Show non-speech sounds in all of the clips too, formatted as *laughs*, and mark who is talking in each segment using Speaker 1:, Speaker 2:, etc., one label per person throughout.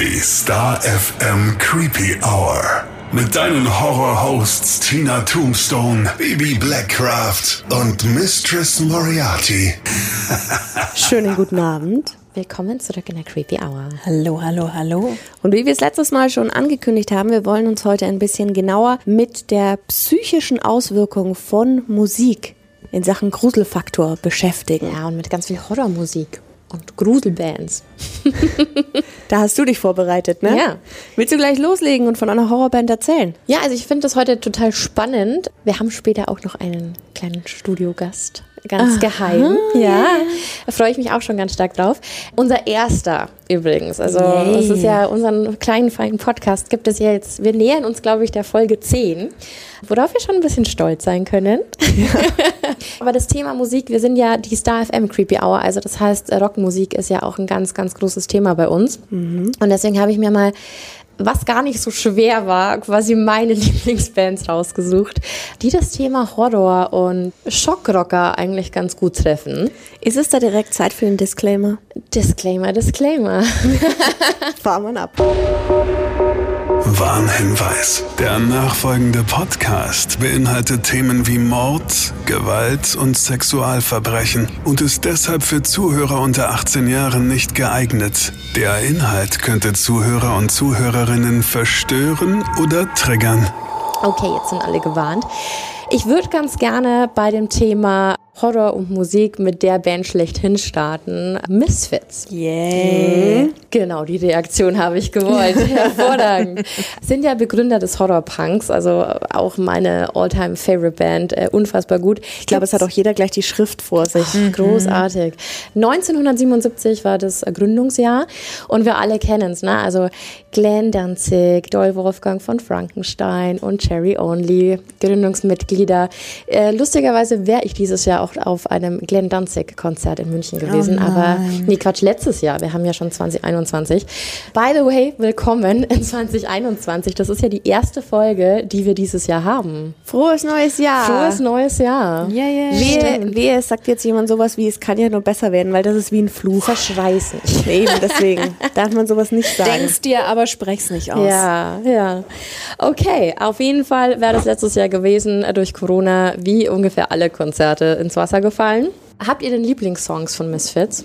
Speaker 1: Die Star FM Creepy Hour. Mit deinen Horror-Hosts Tina Tombstone, Baby Blackcraft und Mistress Moriarty. *laughs*
Speaker 2: Schönen guten Abend.
Speaker 3: Willkommen zurück in der Creepy Hour.
Speaker 2: Hallo, hallo, hallo. Und wie wir es letztes Mal schon angekündigt haben, wir wollen uns heute ein bisschen genauer mit der psychischen Auswirkung von Musik in Sachen Gruselfaktor beschäftigen.
Speaker 3: Ja, und mit ganz viel Horrormusik und Gruselbands.
Speaker 2: da hast du dich vorbereitet, ne?
Speaker 3: Ja.
Speaker 2: Willst du gleich loslegen und von einer Horrorband erzählen?
Speaker 3: Ja, also ich finde das heute total spannend. Wir haben später auch noch einen kleinen Studiogast. Ganz Aha, geheim. Ja. Da freue ich mich auch schon ganz stark drauf. Unser erster übrigens. Also es ist ja unseren kleinen, feinen Podcast gibt es ja jetzt, wir nähern uns, glaube ich, der Folge 10, worauf wir schon ein bisschen stolz sein können. Ja. *laughs* Aber das Thema Musik, wir sind ja die Star FM Creepy Hour, also das heißt, Rockmusik ist ja auch ein ganz, ganz großes Thema bei uns. Mhm. Und deswegen habe ich mir mal was gar nicht so schwer war, quasi meine *laughs* Lieblingsbands rausgesucht, die das Thema Horror und Schockrocker eigentlich ganz gut treffen.
Speaker 2: Ist es da direkt Zeit für einen Disclaimer?
Speaker 3: Disclaimer, Disclaimer. *laughs*
Speaker 2: Fahren wir ab.
Speaker 1: Warnhinweis. Der nachfolgende Podcast beinhaltet Themen wie Mord, Gewalt und Sexualverbrechen und ist deshalb für Zuhörer unter 18 Jahren nicht geeignet. Der Inhalt könnte Zuhörer und Zuhörerinnen verstören oder triggern.
Speaker 3: Okay, jetzt sind alle gewarnt. Ich würde ganz gerne bei dem Thema Horror und Musik mit der Band schlechthin starten. Misfits.
Speaker 2: Yeah. Mhm.
Speaker 3: Genau, die Reaktion habe ich gewollt. *laughs* Hervorragend. Sind ja Begründer des Horrorpunks, also auch meine all-time favorite Band, äh, unfassbar gut.
Speaker 2: Ich glaube, es hat auch jeder gleich die Schrift vor sich. Ach,
Speaker 3: mhm. Großartig. 1977 war das Gründungsjahr und wir alle kennen es, ne? Also Glenn Danzig, Doyle Wolfgang von Frankenstein und Cherry Only, Gründungsmitglieder. Äh, lustigerweise wäre ich dieses Jahr auch auf einem Glenn Danzig-Konzert in München gewesen, oh aber nee, Quatsch, letztes Jahr. Wir haben ja schon 2021. By the way, willkommen in 2021. Das ist ja die erste Folge, die wir dieses Jahr haben.
Speaker 2: Frohes neues Jahr.
Speaker 3: Frohes neues Jahr.
Speaker 2: Ja, ja. Wehe, wehe, es sagt jetzt jemand sowas wie, es kann ja nur besser werden, weil das ist wie ein Fluch.
Speaker 3: Verschreißen.
Speaker 2: Eben, deswegen darf man sowas nicht sagen.
Speaker 3: Denkst dir, aber sprech's nicht aus. Ja, ja. Okay, auf jeden Fall wäre das letztes Jahr gewesen durch Corona, wie ungefähr alle Konzerte ins Wasser gefallen. Habt ihr denn Lieblingssongs von Misfits?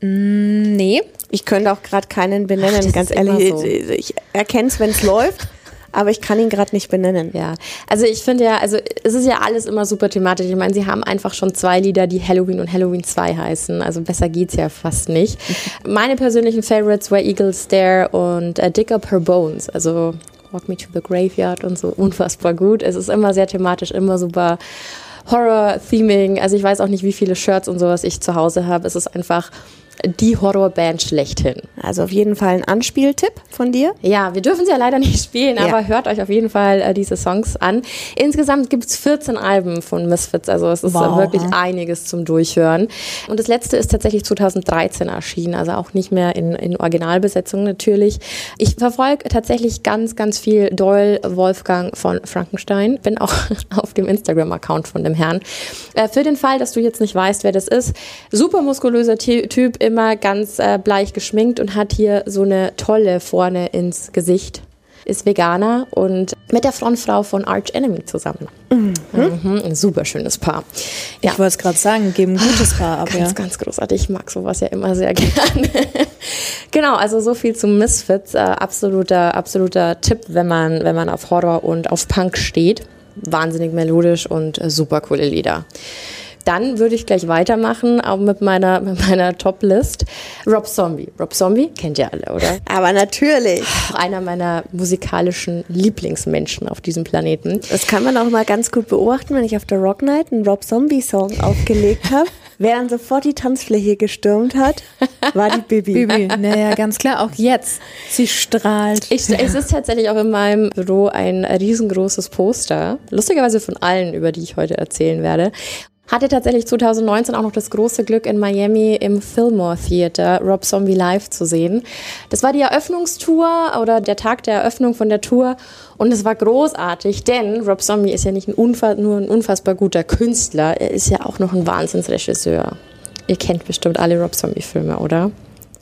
Speaker 2: Mm, nee. Ich könnte auch gerade keinen benennen, Ach, ganz ehrlich. So. Ich erkenne es, wenn es *laughs* läuft aber ich kann ihn gerade nicht benennen.
Speaker 3: Ja, also ich finde ja, also es ist ja alles immer super thematisch. Ich meine, sie haben einfach schon zwei Lieder, die Halloween und Halloween 2 heißen. Also besser geht's ja fast nicht. *laughs* Meine persönlichen Favorites were Eagles Stare und uh, Dig Up Her Bones. Also Walk Me to the Graveyard und so unfassbar gut. Es ist immer sehr thematisch, immer super Horror-Theming. Also ich weiß auch nicht, wie viele Shirts und sowas ich zu Hause habe. Es ist einfach die Horrorband schlechthin.
Speaker 2: Also auf jeden Fall ein Anspieltipp von dir.
Speaker 3: Ja, wir dürfen sie ja leider nicht spielen, ja. aber hört euch auf jeden Fall äh, diese Songs an. Insgesamt gibt es 14 Alben von Misfits, also es ist wow. wirklich einiges zum Durchhören. Und das letzte ist tatsächlich 2013 erschienen, also auch nicht mehr in, in Originalbesetzung natürlich. Ich verfolge tatsächlich ganz, ganz viel Doyle Wolfgang von Frankenstein, bin auch *laughs* auf dem Instagram-Account von dem Herrn. Äh, für den Fall, dass du jetzt nicht weißt, wer das ist, super muskulöser Typ, immer ganz äh, bleich geschminkt und hat hier so eine tolle vorne ins Gesicht. Ist Veganer und mit der Frontfrau von Arch Enemy zusammen. Mhm. Mhm, ein super schönes Paar.
Speaker 2: Ja. Ich wollte es gerade sagen, geben ein gutes Paar ab.
Speaker 3: Ganz,
Speaker 2: ja.
Speaker 3: ganz großartig. Ich mag sowas ja immer sehr *laughs* gerne. genau, also so viel zu Misfits. Äh, absoluter, absoluter Tipp, wenn man, wenn man auf Horror und auf Punk steht. Wahnsinnig melodisch und äh, super coole Lieder. Dann würde ich gleich weitermachen, auch mit meiner, mit meiner Top-List. Rob Zombie. Rob Zombie kennt ihr alle, oder? *laughs*
Speaker 2: Aber natürlich.
Speaker 3: Einer meiner musikalischen Lieblingsmenschen auf diesem Planeten.
Speaker 2: Das kann man auch mal ganz gut beobachten, wenn ich auf der Rock Night einen Rob Zombie-Song *laughs* aufgelegt habe. Wer dann sofort die Tanzfläche gestürmt hat, war die Bibi.
Speaker 3: Bibi, naja, ganz klar, auch jetzt. Sie strahlt. Ich, es ist tatsächlich auch in meinem Büro ein riesengroßes Poster. Lustigerweise von allen, über die ich heute erzählen werde. Hatte tatsächlich 2019 auch noch das große Glück, in Miami im Fillmore Theater Rob Zombie live zu sehen. Das war die Eröffnungstour oder der Tag der Eröffnung von der Tour und es war großartig, denn Rob Zombie ist ja nicht ein nur ein unfassbar guter Künstler, er ist ja auch noch ein Wahnsinnsregisseur. Ihr kennt bestimmt alle Rob Zombie-Filme, oder?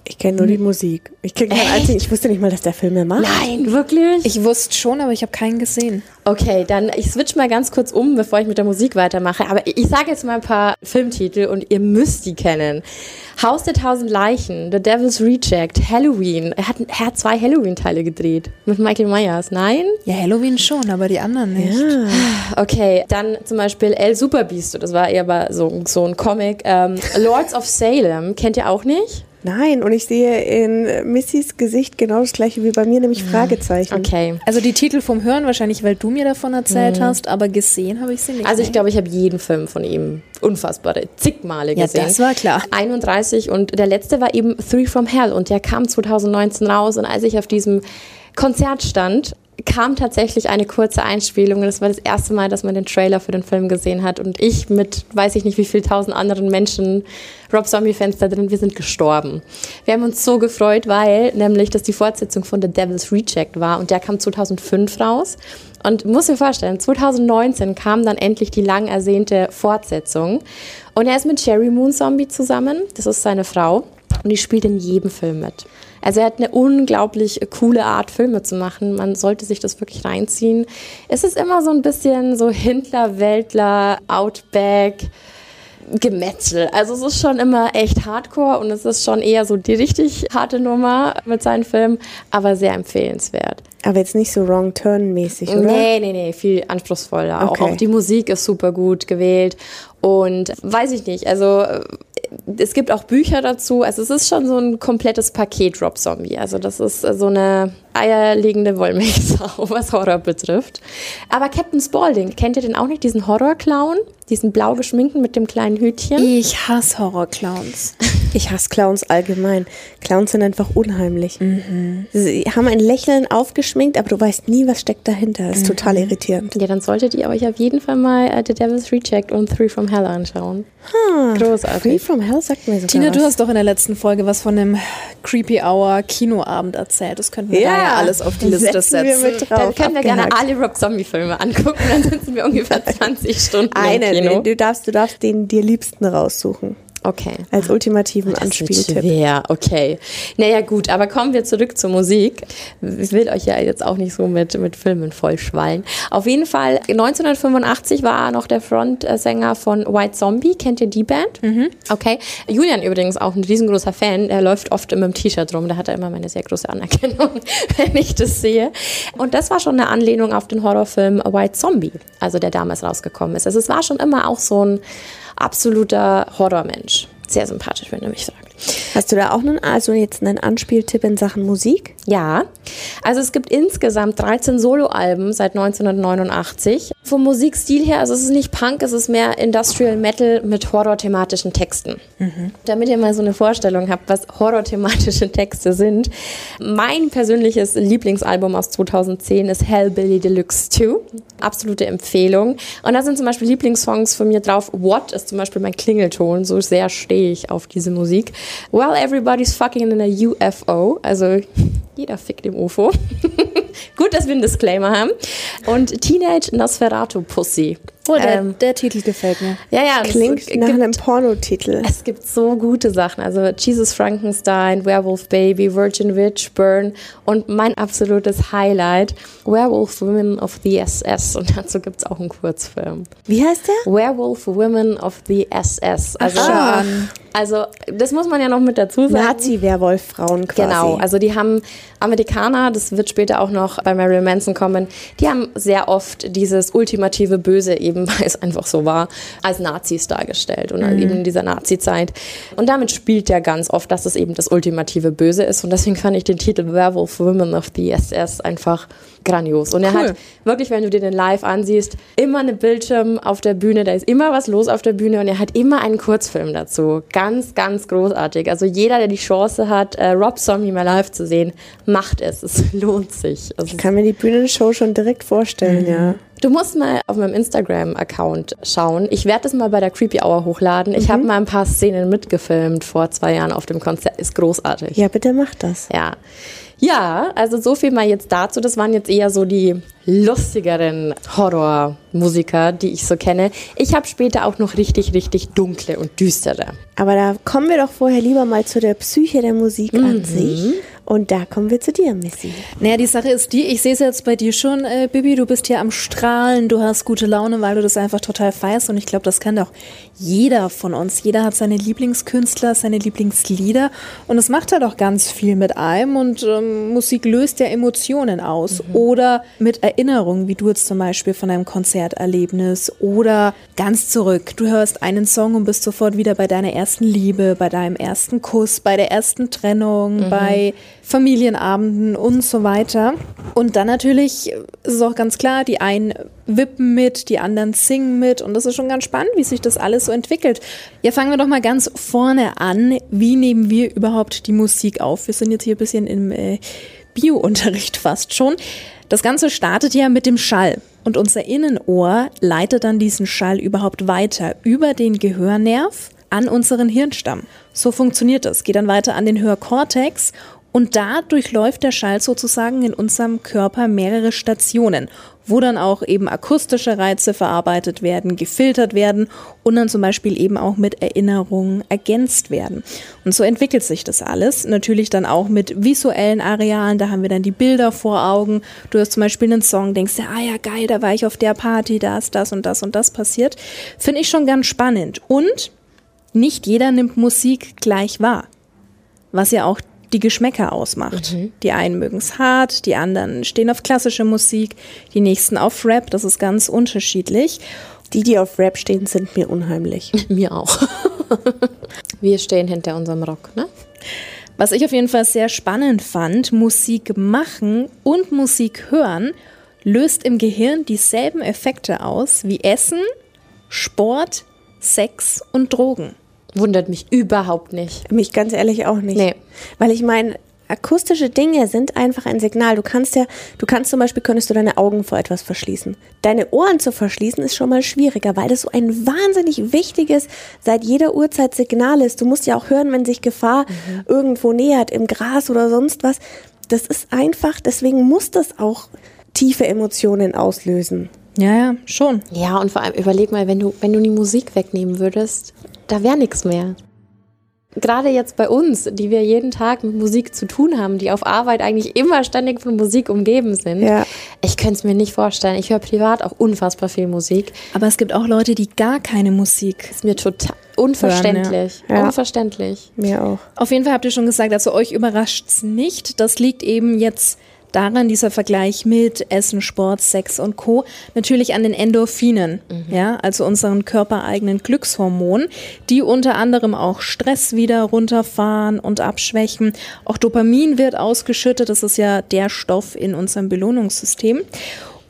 Speaker 2: Ich kenne nur die Musik. Ich kenne keinen einzigen. Ich wusste nicht mal, dass der Filme macht.
Speaker 3: Nein, wirklich?
Speaker 4: Ich wusste schon, aber ich habe keinen gesehen.
Speaker 3: Okay, dann ich switch mal ganz kurz um, bevor ich mit der Musik weitermache. Aber ich sage jetzt mal ein paar Filmtitel und ihr müsst die kennen. Haus der tausend Leichen, The Devil's Reject, Halloween. Er hat, er hat zwei Halloween-Teile gedreht mit Michael Myers. Nein?
Speaker 4: Ja, Halloween schon, aber die anderen nicht.
Speaker 2: Ja.
Speaker 3: Okay, dann zum Beispiel El Superbeast, das war eher so, so ein Comic. Ähm, Lords of Salem, kennt ihr auch nicht?
Speaker 2: Nein, und ich sehe in Missys Gesicht genau das gleiche wie bei mir, nämlich Fragezeichen.
Speaker 3: Okay.
Speaker 4: Also die Titel vom Hören wahrscheinlich, weil du mir davon erzählt hast, aber gesehen habe ich sie nicht.
Speaker 3: Also ich glaube, ich habe jeden Film von ihm unfassbare zig Male
Speaker 4: Ja,
Speaker 3: gesehen.
Speaker 4: das war klar.
Speaker 3: 31 und der letzte war eben Three from Hell und der kam 2019 raus und als ich auf diesem Konzert stand, kam tatsächlich eine kurze Einspielung und das war das erste Mal, dass man den Trailer für den Film gesehen hat und ich mit weiß ich nicht wie viel tausend anderen Menschen, Rob Zombie-Fans da drin, wir sind gestorben. Wir haben uns so gefreut, weil nämlich das die Fortsetzung von The Devil's Reject war und der kam 2005 raus und muss mir vorstellen, 2019 kam dann endlich die lang ersehnte Fortsetzung und er ist mit Sherry Moon Zombie zusammen, das ist seine Frau und die spielt in jedem Film mit. Also er hat eine unglaublich coole Art, Filme zu machen. Man sollte sich das wirklich reinziehen. Es ist immer so ein bisschen so Hintler, Weltler, Outback. Gemetzel. Also es ist schon immer echt hardcore und es ist schon eher so die richtig harte Nummer mit seinen Filmen, aber sehr empfehlenswert.
Speaker 2: Aber jetzt nicht so Wrong Turn-mäßig, oder?
Speaker 3: Nee, nee, nee, viel anspruchsvoller. Auch,
Speaker 2: Okay.
Speaker 3: auch die Musik ist super gut gewählt. Und weiß ich nicht, also es gibt auch Bücher dazu. Also es ist schon so ein komplettes Paket Rob Zombie. Also das ist äh, so eine eierlegende Wollmilchsau, was Horror betrifft. Aber Captain Spaulding, kennt ihr den auch nicht? Diesen Horror-Clown? Diesen blau geschminkten mit dem kleinen Hütchen?
Speaker 4: Ich hasse Horrorclowns.
Speaker 2: Ich hasse Clowns allgemein. Clowns sind einfach unheimlich. Sie haben ein Lächeln aufgeschminkt, aber du weißt nie, was steckt dahinter. Das ist total irritierend.
Speaker 3: Ja, dann solltet ihr euch auf jeden Fall mal äh, The Devil's Reject und Three from Hell anschauen.
Speaker 2: Free
Speaker 3: Großartig.
Speaker 2: from Hell sagt mir sogar
Speaker 4: Tina,
Speaker 2: was.
Speaker 4: du hast doch in der letzten Folge was von dem Creepy Hour Kinoabend erzählt. Das könnten wir
Speaker 2: Ja,
Speaker 4: da ja alles auf die Liste
Speaker 2: setzen wir
Speaker 4: setzen.
Speaker 2: mit drauf.
Speaker 3: Dann können wir gerne
Speaker 2: abgehakt.
Speaker 3: alle Rob Zombie-Filme angucken, dann sitzen wir ungefähr *laughs* 20 Stunden im
Speaker 2: Einen.
Speaker 3: Kino.
Speaker 2: Du darfst, du darfst den dir liebsten raussuchen.
Speaker 3: Okay.
Speaker 2: Als ultimativen
Speaker 3: Das wird
Speaker 2: Anspieltipp.
Speaker 3: schwer, okay. Naja, gut, aber kommen wir zurück zur Musik. Ich will euch ja jetzt auch nicht so mit, mit Filmen vollschwallen. Auf jeden Fall, 1985 war er noch der Frontsänger von White Zombie. Kennt ihr die Band? Okay. Julian übrigens auch ein riesengroßer Fan. Er läuft oft immer im T-Shirt rum. Da hat er immer meine sehr große Anerkennung, *laughs* wenn ich das sehe. Und das war schon eine Anlehnung auf den Horrorfilm White Zombie, also der damals rausgekommen ist. Also es war schon immer auch so ein absoluter Horrormensch. Sehr sympathisch, wenn du mich fragst.
Speaker 2: Hast du da auch einen, also jetzt einen Anspieltipp in Sachen Musik?
Speaker 3: Ja, also es gibt insgesamt 13 Soloalben seit 1989. Vom Musikstil her, also es ist nicht Punk, es ist mehr Industrial Metal mit horrorthematischen Texten. Damit ihr mal so eine Vorstellung habt, was horrorthematische Texte sind. Mein persönliches Lieblingsalbum aus 2010 ist Hellbilly Deluxe 2. Absolute Empfehlung. Und da sind zum Beispiel Lieblingssongs von mir drauf. What ist zum Beispiel mein Klingelton, so sehr stehe ich auf diese Musik. Well, everybody's fucking in a UFO. Also *laughs* jeder fickt im UFO. *laughs* Gut, dass wir einen Disclaimer haben. Und Teenage Nosferatu Pussy.
Speaker 4: Oh, der,
Speaker 3: Ähm,
Speaker 4: der Titel gefällt mir.
Speaker 3: ja, ja, es
Speaker 2: Klingt
Speaker 3: gibt-
Speaker 2: nach einem Pornotitel.
Speaker 3: es gibt so gute Sachen. Also Jesus Frankenstein, Werewolf Baby, Virgin Witch, Burn und mein absolutes Highlight, Werewolf Women of the SS. Und dazu gibt es auch einen Kurzfilm.
Speaker 2: Wie heißt der?
Speaker 3: Werewolf Women of the SS. Also,
Speaker 4: an.
Speaker 3: also das muss man ja noch mit dazu sagen.
Speaker 2: Nazi-Werwolf-Frauen quasi.
Speaker 3: Genau, also die haben Amerikaner, das wird später auch noch bei Marilyn Manson kommen, die haben sehr oft dieses ultimative Böse, eben *laughs* weil es einfach so war, als Nazis dargestellt und eben in dieser Nazi-Zeit. Und damit spielt er ganz oft, dass es eben das ultimative Böse ist und deswegen fand ich den Titel Werewolf Women of the SS einfach grandios. Und er
Speaker 4: Cool.
Speaker 3: hat wirklich, wenn du dir den live ansiehst, immer eine Bildschirm auf der Bühne, da ist immer was los auf der Bühne und er hat immer einen Kurzfilm dazu. Ganz, ganz großartig. Also jeder, der die Chance hat, äh, Rob Zombie mal live zu sehen, macht es. Es *laughs* lohnt sich. Also
Speaker 2: Ich kann mir die Bühnenshow schon direkt vorstellen, ja.
Speaker 3: Du musst mal auf meinem Instagram-Account schauen. Ich werde das mal bei der Creepy Hour hochladen. Ich habe mal ein paar Szenen mitgefilmt vor zwei Jahren auf dem Konzert. Ist großartig.
Speaker 2: Ja, bitte mach das.
Speaker 3: Ja. Ja, also so viel mal jetzt dazu. Das waren jetzt eher so die lustigeren Horrormusiker, die ich so kenne. Ich habe später auch noch richtig, richtig dunkle und düstere.
Speaker 2: Aber da kommen wir doch vorher lieber mal zu der Psyche der Musik mhm. an sich. Und da kommen wir zu dir, Missy.
Speaker 4: Naja, die Sache ist die, ich sehe es jetzt bei dir schon, äh, Bibi, du bist hier am Strahlen, du hast gute Laune, weil du das einfach total feierst. Und ich glaube, das kann doch jeder von uns. Jeder hat seine Lieblingskünstler, seine Lieblingslieder. Und es macht halt auch ganz viel mit einem. Und ähm, Musik löst ja Emotionen aus. Mhm. Oder mit Erinnerungen, wie du jetzt zum Beispiel von einem Konzerterlebnis. Oder ganz zurück. Du hörst einen Song und bist sofort wieder bei deiner ersten Liebe, bei deinem ersten Kuss, bei der ersten Trennung, mhm. bei Familienabenden und so weiter. Und dann natürlich ist es auch ganz klar, die einen wippen mit, die anderen singen mit und das ist schon ganz spannend, wie sich das alles so entwickelt. Ja, fangen wir doch mal ganz vorne an. Wie nehmen wir überhaupt die Musik auf? Wir sind jetzt hier ein bisschen im äh, Bio-Unterricht *laughs* fast schon. Das Ganze startet ja mit dem Schall und unser Innenohr leitet dann diesen Schall überhaupt weiter über den Gehörnerv an unseren Hirnstamm. So funktioniert das. Geht dann weiter an den Hörkortex und da durchläuft der Schall sozusagen in unserem Körper mehrere Stationen, wo dann auch eben akustische Reize verarbeitet werden, gefiltert werden und dann zum Beispiel eben auch mit Erinnerungen ergänzt werden. Und so entwickelt sich das alles. Natürlich dann auch mit visuellen Arealen, da haben wir dann die Bilder vor Augen. Du hast zum Beispiel einen Song, denkst dir, ah ja geil, da war ich auf der Party, da ist das und das und das passiert. Finde ich schon ganz spannend. Und nicht jeder nimmt Musik gleich wahr. Was ja auch die Geschmäcker ausmacht. Mhm. Die einen mögen es hart, die anderen stehen auf klassische Musik, die nächsten auf Rap, das ist ganz unterschiedlich.
Speaker 2: Die, die auf Rap stehen, sind mir unheimlich. *laughs*
Speaker 3: mir auch. *laughs* Wir stehen hinter unserem Rock, ne?
Speaker 4: Was ich auf jeden Fall sehr spannend fand, Musik machen und Musik hören löst im Gehirn dieselben Effekte aus wie Essen, Sport, Sex und Drogen.
Speaker 3: Wundert mich überhaupt nicht.
Speaker 2: Mich ganz ehrlich auch nicht. Nee. Weil ich meine, akustische Dinge sind einfach ein Signal. Du kannst ja, du kannst zum Beispiel, könntest du deine Augen vor etwas verschließen. Deine Ohren zu verschließen ist schon mal schwieriger, weil das so ein wahnsinnig wichtiges, seit jeder Uhrzeit Signal ist. Du musst ja auch hören, wenn sich Gefahr mhm. irgendwo nähert, im Gras oder sonst was. Das ist einfach, deswegen muss das auch tiefe Emotionen auslösen.
Speaker 4: Ja, ja, schon.
Speaker 3: Ja, und vor allem überleg mal, wenn du, wenn du die Musik wegnehmen würdest, da wäre nichts mehr. Gerade jetzt bei uns, die wir jeden Tag mit Musik zu tun haben, die auf Arbeit eigentlich immer ständig von Musik umgeben sind. Ja. Ich könnte es mir nicht vorstellen. Ich höre privat auch unfassbar viel Musik.
Speaker 4: Aber es gibt auch Leute, die gar keine Musik.
Speaker 3: Ist mir total unverständlich. Hören, ja. Unverständlich.
Speaker 2: Mir auch.
Speaker 4: Auf jeden Fall habt ihr schon gesagt, also euch überrascht es nicht. Das liegt eben jetzt daran dieser Vergleich mit Essen, Sport, Sex und Co. natürlich an den Endorphinen, mhm. ja, also unseren körpereigenen Glückshormonen, die unter anderem auch Stress wieder runterfahren und abschwächen. Auch Dopamin wird ausgeschüttet, das ist ja der Stoff in unserem Belohnungssystem.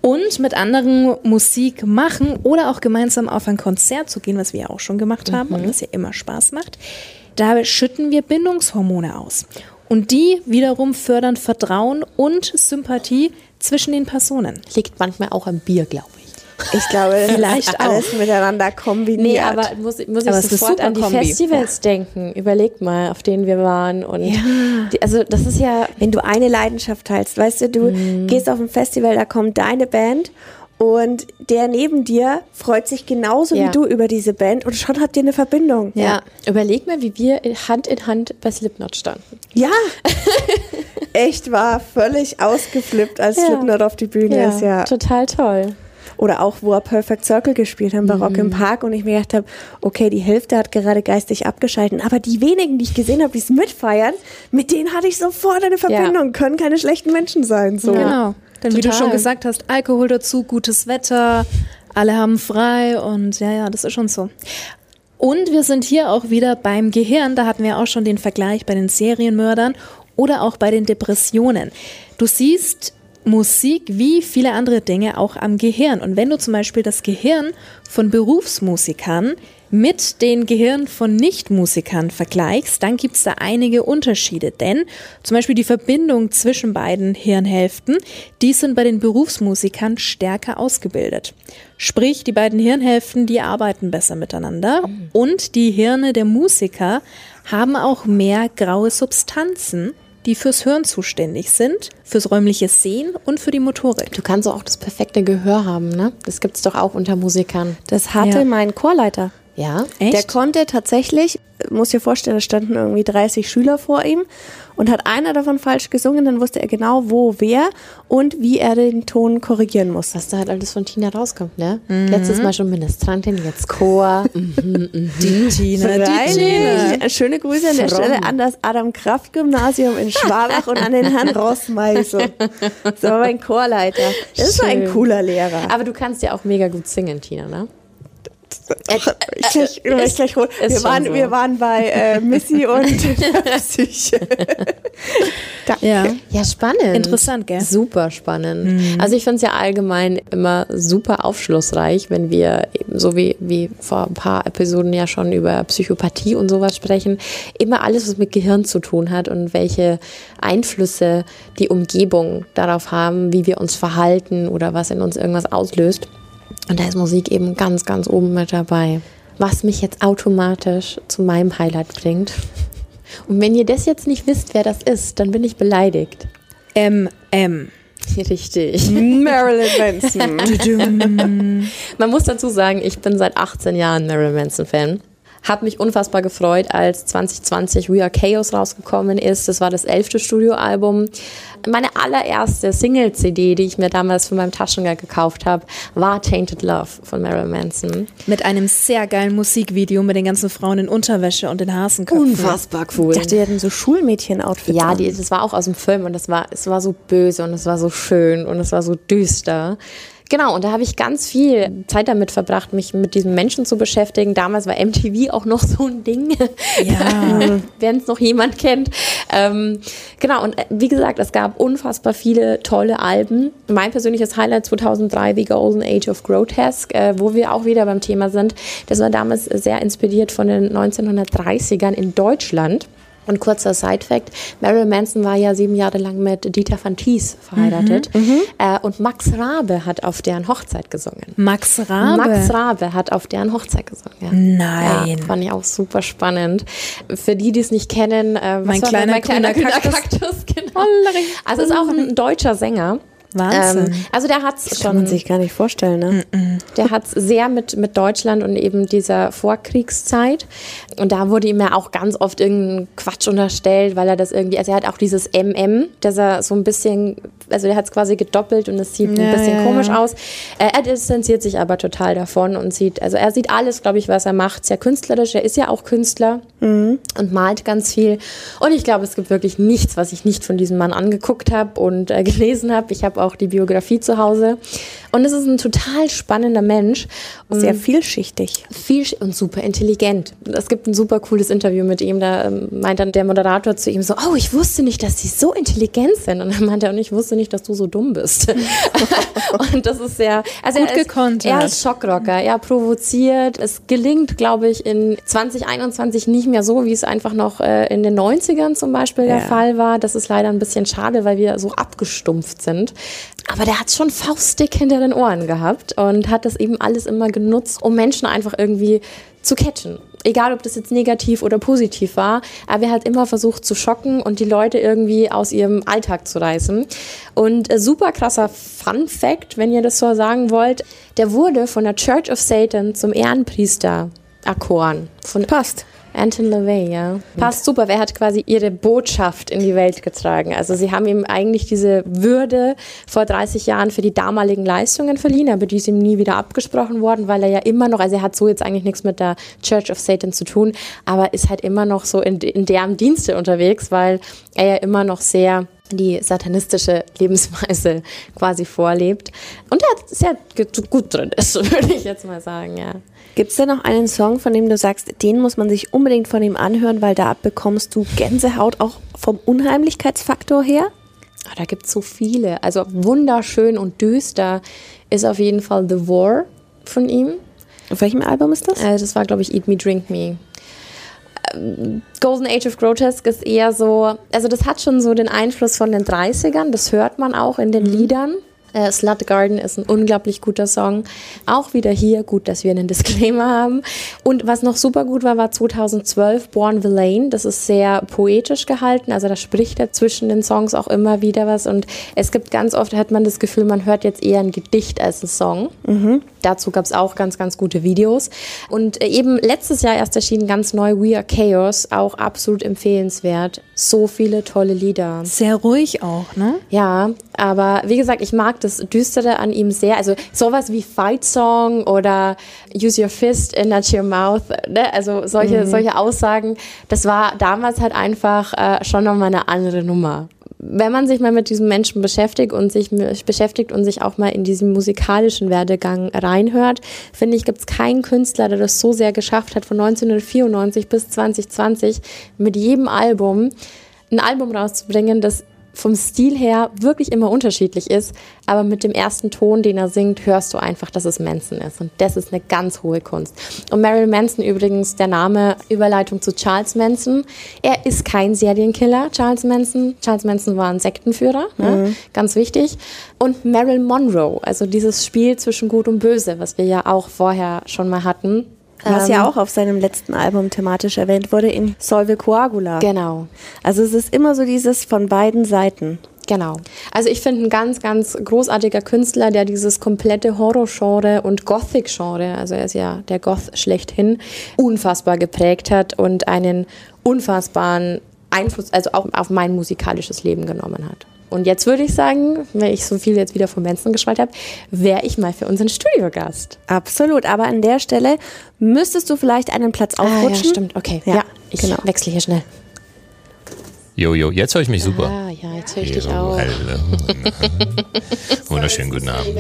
Speaker 4: Und mit anderen Musik machen oder auch gemeinsam auf ein Konzert zu gehen, was wir ja auch schon gemacht haben mhm. und was ja immer Spaß macht, da schütten wir Bindungshormone aus. Und die wiederum fördern Vertrauen und Sympathie zwischen den Personen.
Speaker 3: Liegt manchmal auch am Bier, glaube ich.
Speaker 2: Ich glaube, vielleicht alles miteinander kombiniert. Nee,
Speaker 3: aber muss, muss ich sofort an die Kombi. Festivals ja. denken. Überleg mal, auf denen wir waren. Und ja. die, also das ist ja.
Speaker 2: Wenn du eine Leidenschaft teilst, weißt du, du mhm. gehst auf ein Festival, da kommt deine Band und der neben dir freut sich genauso ja. wie du über diese Band und schon habt ihr eine Verbindung.
Speaker 3: Ja. ja. Überleg mal, wie wir Hand in Hand bei Slipknot standen.
Speaker 2: Ja. *laughs* Echt war völlig ausgeflippt, als ja. Slipknot auf die Bühne ja, ist. Ja.
Speaker 3: Total toll.
Speaker 2: Oder auch, wo er Perfect Circle gespielt haben bei mhm. Rock im Park und ich mir gedacht habe, okay, die Hälfte hat gerade geistig abgeschalten, aber die wenigen, die ich gesehen habe, die es mitfeiern, mit denen hatte ich sofort eine Verbindung, können keine schlechten Menschen sein. So.
Speaker 4: Genau. Denn Total. wie du schon gesagt hast, Alkohol dazu, gutes Wetter, alle haben frei und ja, ja, das ist schon so. Und wir sind hier auch wieder beim Gehirn. Da hatten wir auch schon den Vergleich bei den Serienmördern oder auch bei den Depressionen. Du siehst Musik wie viele andere Dinge auch am Gehirn. Und wenn du zum Beispiel das Gehirn von Berufsmusikern mit den Gehirnen von Nichtmusikern vergleichst, dann gibt es da einige Unterschiede. Denn zum Beispiel die Verbindung zwischen beiden Hirnhälften, die sind bei den Berufsmusikern stärker ausgebildet. Sprich, die beiden Hirnhälften, die arbeiten besser miteinander und die Hirne der Musiker haben auch mehr graue Substanzen die fürs Hören zuständig sind, fürs räumliche Sehen und für die Motorik.
Speaker 3: Du kannst auch das perfekte Gehör haben, ne? Das gibt es doch auch unter Musikern.
Speaker 2: Das hatte ja. mein Chorleiter.
Speaker 3: Ja,
Speaker 2: Echt? Der konnte tatsächlich, muss dir vorstellen, da standen irgendwie 30 Schüler vor ihm und hat einer davon falsch gesungen, dann wusste er genau, wo, wer und wie er den Ton korrigieren muss.
Speaker 3: Was da halt alles von Tina rauskommt, ne? Mhm. Letztes Mal schon Ministrantin, jetzt Chor. *laughs*
Speaker 2: Mhm, mhm. Die Tina, die Tina. Schöne Grüße an der From. Stelle an das Adam-Kraft-Gymnasium in Schwabach und an den Herrn *laughs* Rossmeiser. So, mein Chorleiter. Das Schön. war ein cooler Lehrer.
Speaker 3: Aber du kannst ja auch mega gut singen, Tina, ne?
Speaker 2: Ich gleich, äh, ich gleich wir, waren, so. wir waren bei äh, Missy *laughs* und *laughs* Psyche.
Speaker 3: ja. ja, spannend.
Speaker 4: Interessant, gell?
Speaker 3: Super spannend. Mhm. Also ich finde es ja allgemein immer super aufschlussreich, wenn wir eben so wie, wie vor ein paar Episoden ja schon über Psychopathie und sowas sprechen, immer alles, was mit Gehirn zu tun hat und welche Einflüsse die Umgebung darauf haben, wie wir uns verhalten oder was in uns irgendwas auslöst. Und da ist Musik eben ganz, ganz oben mit dabei. Was mich jetzt automatisch zu meinem Highlight bringt. *laughs* Und wenn ihr das jetzt nicht wisst, wer das ist, dann bin ich beleidigt.
Speaker 4: MM.
Speaker 3: Richtig.
Speaker 2: Marilyn *laughs*
Speaker 3: Manson. Man muss dazu sagen, ich bin seit 18 Jahren Marilyn Manson Fan. Hab mich unfassbar gefreut, als 2020 We Are Chaos rausgekommen ist. Das war das elfte Studioalbum. Meine allererste Single-CD, die ich mir damals von meinem Taschengeld gekauft habe, war Tainted Love von Marilyn Manson.
Speaker 4: Mit einem sehr geilen Musikvideo mit den ganzen Frauen in Unterwäsche und den Hasenköpfen.
Speaker 3: Unfassbar cool.
Speaker 2: Ich dachte, die hatten so Schulmädchen-Outfits.
Speaker 3: Ja, die, das war auch aus dem Film und das war, es war so böse und es war so schön und es war so düster. Genau, und da habe ich ganz viel Zeit damit verbracht, mich mit diesem Menschen zu beschäftigen. Damals war MTV auch noch so ein Ding, *laughs* ja. wenn es noch jemand kennt. Ähm, genau, und äh, wie gesagt, es gab unfassbar viele tolle Alben. Mein persönliches Highlight 2003, The Golden Age of Grotesque, äh, wo wir auch wieder beim Thema sind. Das war damals sehr inspiriert von den 1930ern in Deutschland. Und kurzer Side-Fact: Marilyn Manson war ja sieben Jahre lang mit Dieter van Thies verheiratet. Mhm, mhm, äh, und Max Rabe hat auf deren Hochzeit gesungen.
Speaker 4: Max Rabe?
Speaker 3: Max Rabe hat auf deren Hochzeit gesungen. Ja.
Speaker 4: Nein.
Speaker 3: Ja, fand ich auch super spannend. Für die, die es nicht kennen, äh,
Speaker 4: mein, kleiner, mein kleiner, kleiner Kaktus. Kaktus *laughs*
Speaker 3: genau. Also ist auch ein deutscher Sänger.
Speaker 4: Wahnsinn. Ähm,
Speaker 3: also der hat es schon. Kann
Speaker 2: man sich gar nicht vorstellen, ne?
Speaker 3: Der hat es sehr mit, mit Deutschland und eben dieser Vorkriegszeit. Und da wurde ihm ja auch ganz oft irgendein Quatsch unterstellt, weil er das irgendwie, also er hat auch dieses MM, dass er so ein bisschen, also der hat es quasi gedoppelt und es sieht ja, ein bisschen ja, komisch ja. aus. Äh, er distanziert sich aber total davon und sieht, also er sieht alles, glaube ich, was er macht, sehr künstlerisch. Er ist ja auch Künstler mhm. und malt ganz viel. Und ich glaube, es gibt wirklich nichts, was ich nicht von diesem Mann angeguckt habe und äh, gelesen habe. Ich habe auch die Biografie zu Hause. Und es ist ein total spannender Mensch.
Speaker 2: Sehr vielschichtig.
Speaker 3: Viel und super intelligent. Es gibt ein super cooles Interview mit ihm. Da ähm, meint dann der Moderator zu ihm so, oh, ich wusste nicht, dass sie so intelligent sind. Und dann meinte er, und ich wusste nicht, dass du so dumm bist. *laughs* und das ist sehr,
Speaker 4: also Gut er
Speaker 3: ist, er ist Schockrocker. Er provoziert. Es gelingt, glaube ich, in 2021 nicht mehr so, wie es einfach noch äh, in den 90ern zum Beispiel ja. der Fall war. Das ist leider ein bisschen schade, weil wir so abgestumpft sind. Aber der hat schon faustdick hinter den Ohren gehabt und hat das eben alles immer genutzt, um Menschen einfach irgendwie zu catchen. Egal, ob das jetzt negativ oder positiv war, aber er hat immer versucht zu schocken und die Leute irgendwie aus ihrem Alltag zu reißen. Und äh, super krasser Fun Fact, wenn ihr das so sagen wollt, der wurde von der Church of Satan zum Ehrenpriester erkoren. Von
Speaker 2: Passt.
Speaker 3: Anton LaVey, ja. Passt super. Wer hat quasi ihre Botschaft in die Welt getragen? Also sie haben ihm eigentlich diese Würde vor 30 Jahren für die damaligen Leistungen verliehen, aber die ist ihm nie wieder abgesprochen worden, weil er ja immer noch, also er hat so jetzt eigentlich nichts mit der Church of Satan zu tun, aber ist halt immer noch so in, in deren Dienste unterwegs, weil er ja immer noch sehr die satanistische Lebensweise *laughs* quasi vorlebt. Und er sehr gut drin ist, *laughs* würde ich jetzt mal sagen, ja.
Speaker 2: Gibt es da noch einen Song, von dem du sagst, den muss man sich unbedingt von ihm anhören, weil da bekommst du Gänsehaut auch vom Unheimlichkeitsfaktor her?
Speaker 3: Oh, da gibt es so viele. Also wunderschön und düster ist auf jeden Fall The War von ihm.
Speaker 2: Auf welchem Album ist das?
Speaker 3: Äh, das war, glaube ich, Eat Me, Drink Me. Golden Age of Grotesque ist eher so, also das hat schon so den Einfluss von den 30ern, das hört man auch in den mhm. Liedern. Äh, Slut Garden ist ein unglaublich guter Song. Auch wieder hier gut, dass wir einen Disclaimer haben. Und was noch super gut war, war 2012 Born Villain. Das ist sehr poetisch gehalten. Also da spricht er zwischen den Songs auch immer wieder was. Und es gibt ganz oft, hat man das Gefühl, man hört jetzt eher ein Gedicht als ein Song. Mhm. Dazu gab es auch ganz, ganz gute Videos. Und äh, eben letztes Jahr erst erschienen ganz neu We Are Chaos. Auch absolut empfehlenswert. So viele tolle Lieder.
Speaker 4: Sehr ruhig auch, ne?
Speaker 3: Ja, aber wie gesagt, ich mag das Düstere an ihm sehr. Also sowas wie Fight Song oder Use Your Fist in Not Your Mouth, ne? also solche, mhm. solche Aussagen, das war damals halt einfach äh, schon nochmal eine andere Nummer wenn man sich mal mit diesem Menschen beschäftigt und sich beschäftigt und sich auch mal in diesen musikalischen Werdegang reinhört, finde ich, gibt es keinen Künstler, der das so sehr geschafft hat, von 1994 bis 2020 mit jedem Album ein Album rauszubringen, das vom Stil her wirklich immer unterschiedlich ist, aber mit dem ersten Ton, den er singt, hörst du einfach, dass es Manson ist. Und das ist eine ganz hohe Kunst. Und Marilyn Manson übrigens, der Name Überleitung zu Charles Manson. Er ist kein Serienkiller, Charles Manson. Charles Manson war ein Sektenführer, ne? mhm. ganz wichtig. Und Marilyn Monroe, also dieses Spiel zwischen Gut und Böse, was wir ja auch vorher schon mal hatten
Speaker 2: was ähm, ja auch auf seinem letzten Album thematisch erwähnt wurde, in Solve Coagula.
Speaker 3: Genau.
Speaker 2: Also es ist immer so dieses von beiden Seiten.
Speaker 3: Genau. Also ich finde ein ganz, ganz großartiger Künstler, der dieses komplette Horror-Genre und Gothic-Genre, also er ist ja der Goth schlechthin, unfassbar geprägt hat und einen unfassbaren Einfluss, also auch auf mein musikalisches Leben genommen hat. Und jetzt würde ich sagen, wenn ich so viel jetzt wieder vom Menschen geschwallt habe, wäre ich mal für unseren Studiogast.
Speaker 2: Absolut, aber an der Stelle müsstest du vielleicht einen Platz aufrutschen. Ah,
Speaker 3: ja, stimmt, okay. Ja, ja ich genau. wechsle hier schnell.
Speaker 5: Jojo, jetzt höre ich mich super.
Speaker 3: Ah, ja, jetzt höre ich dich auch. *laughs*
Speaker 5: Wunderschönen guten Abend.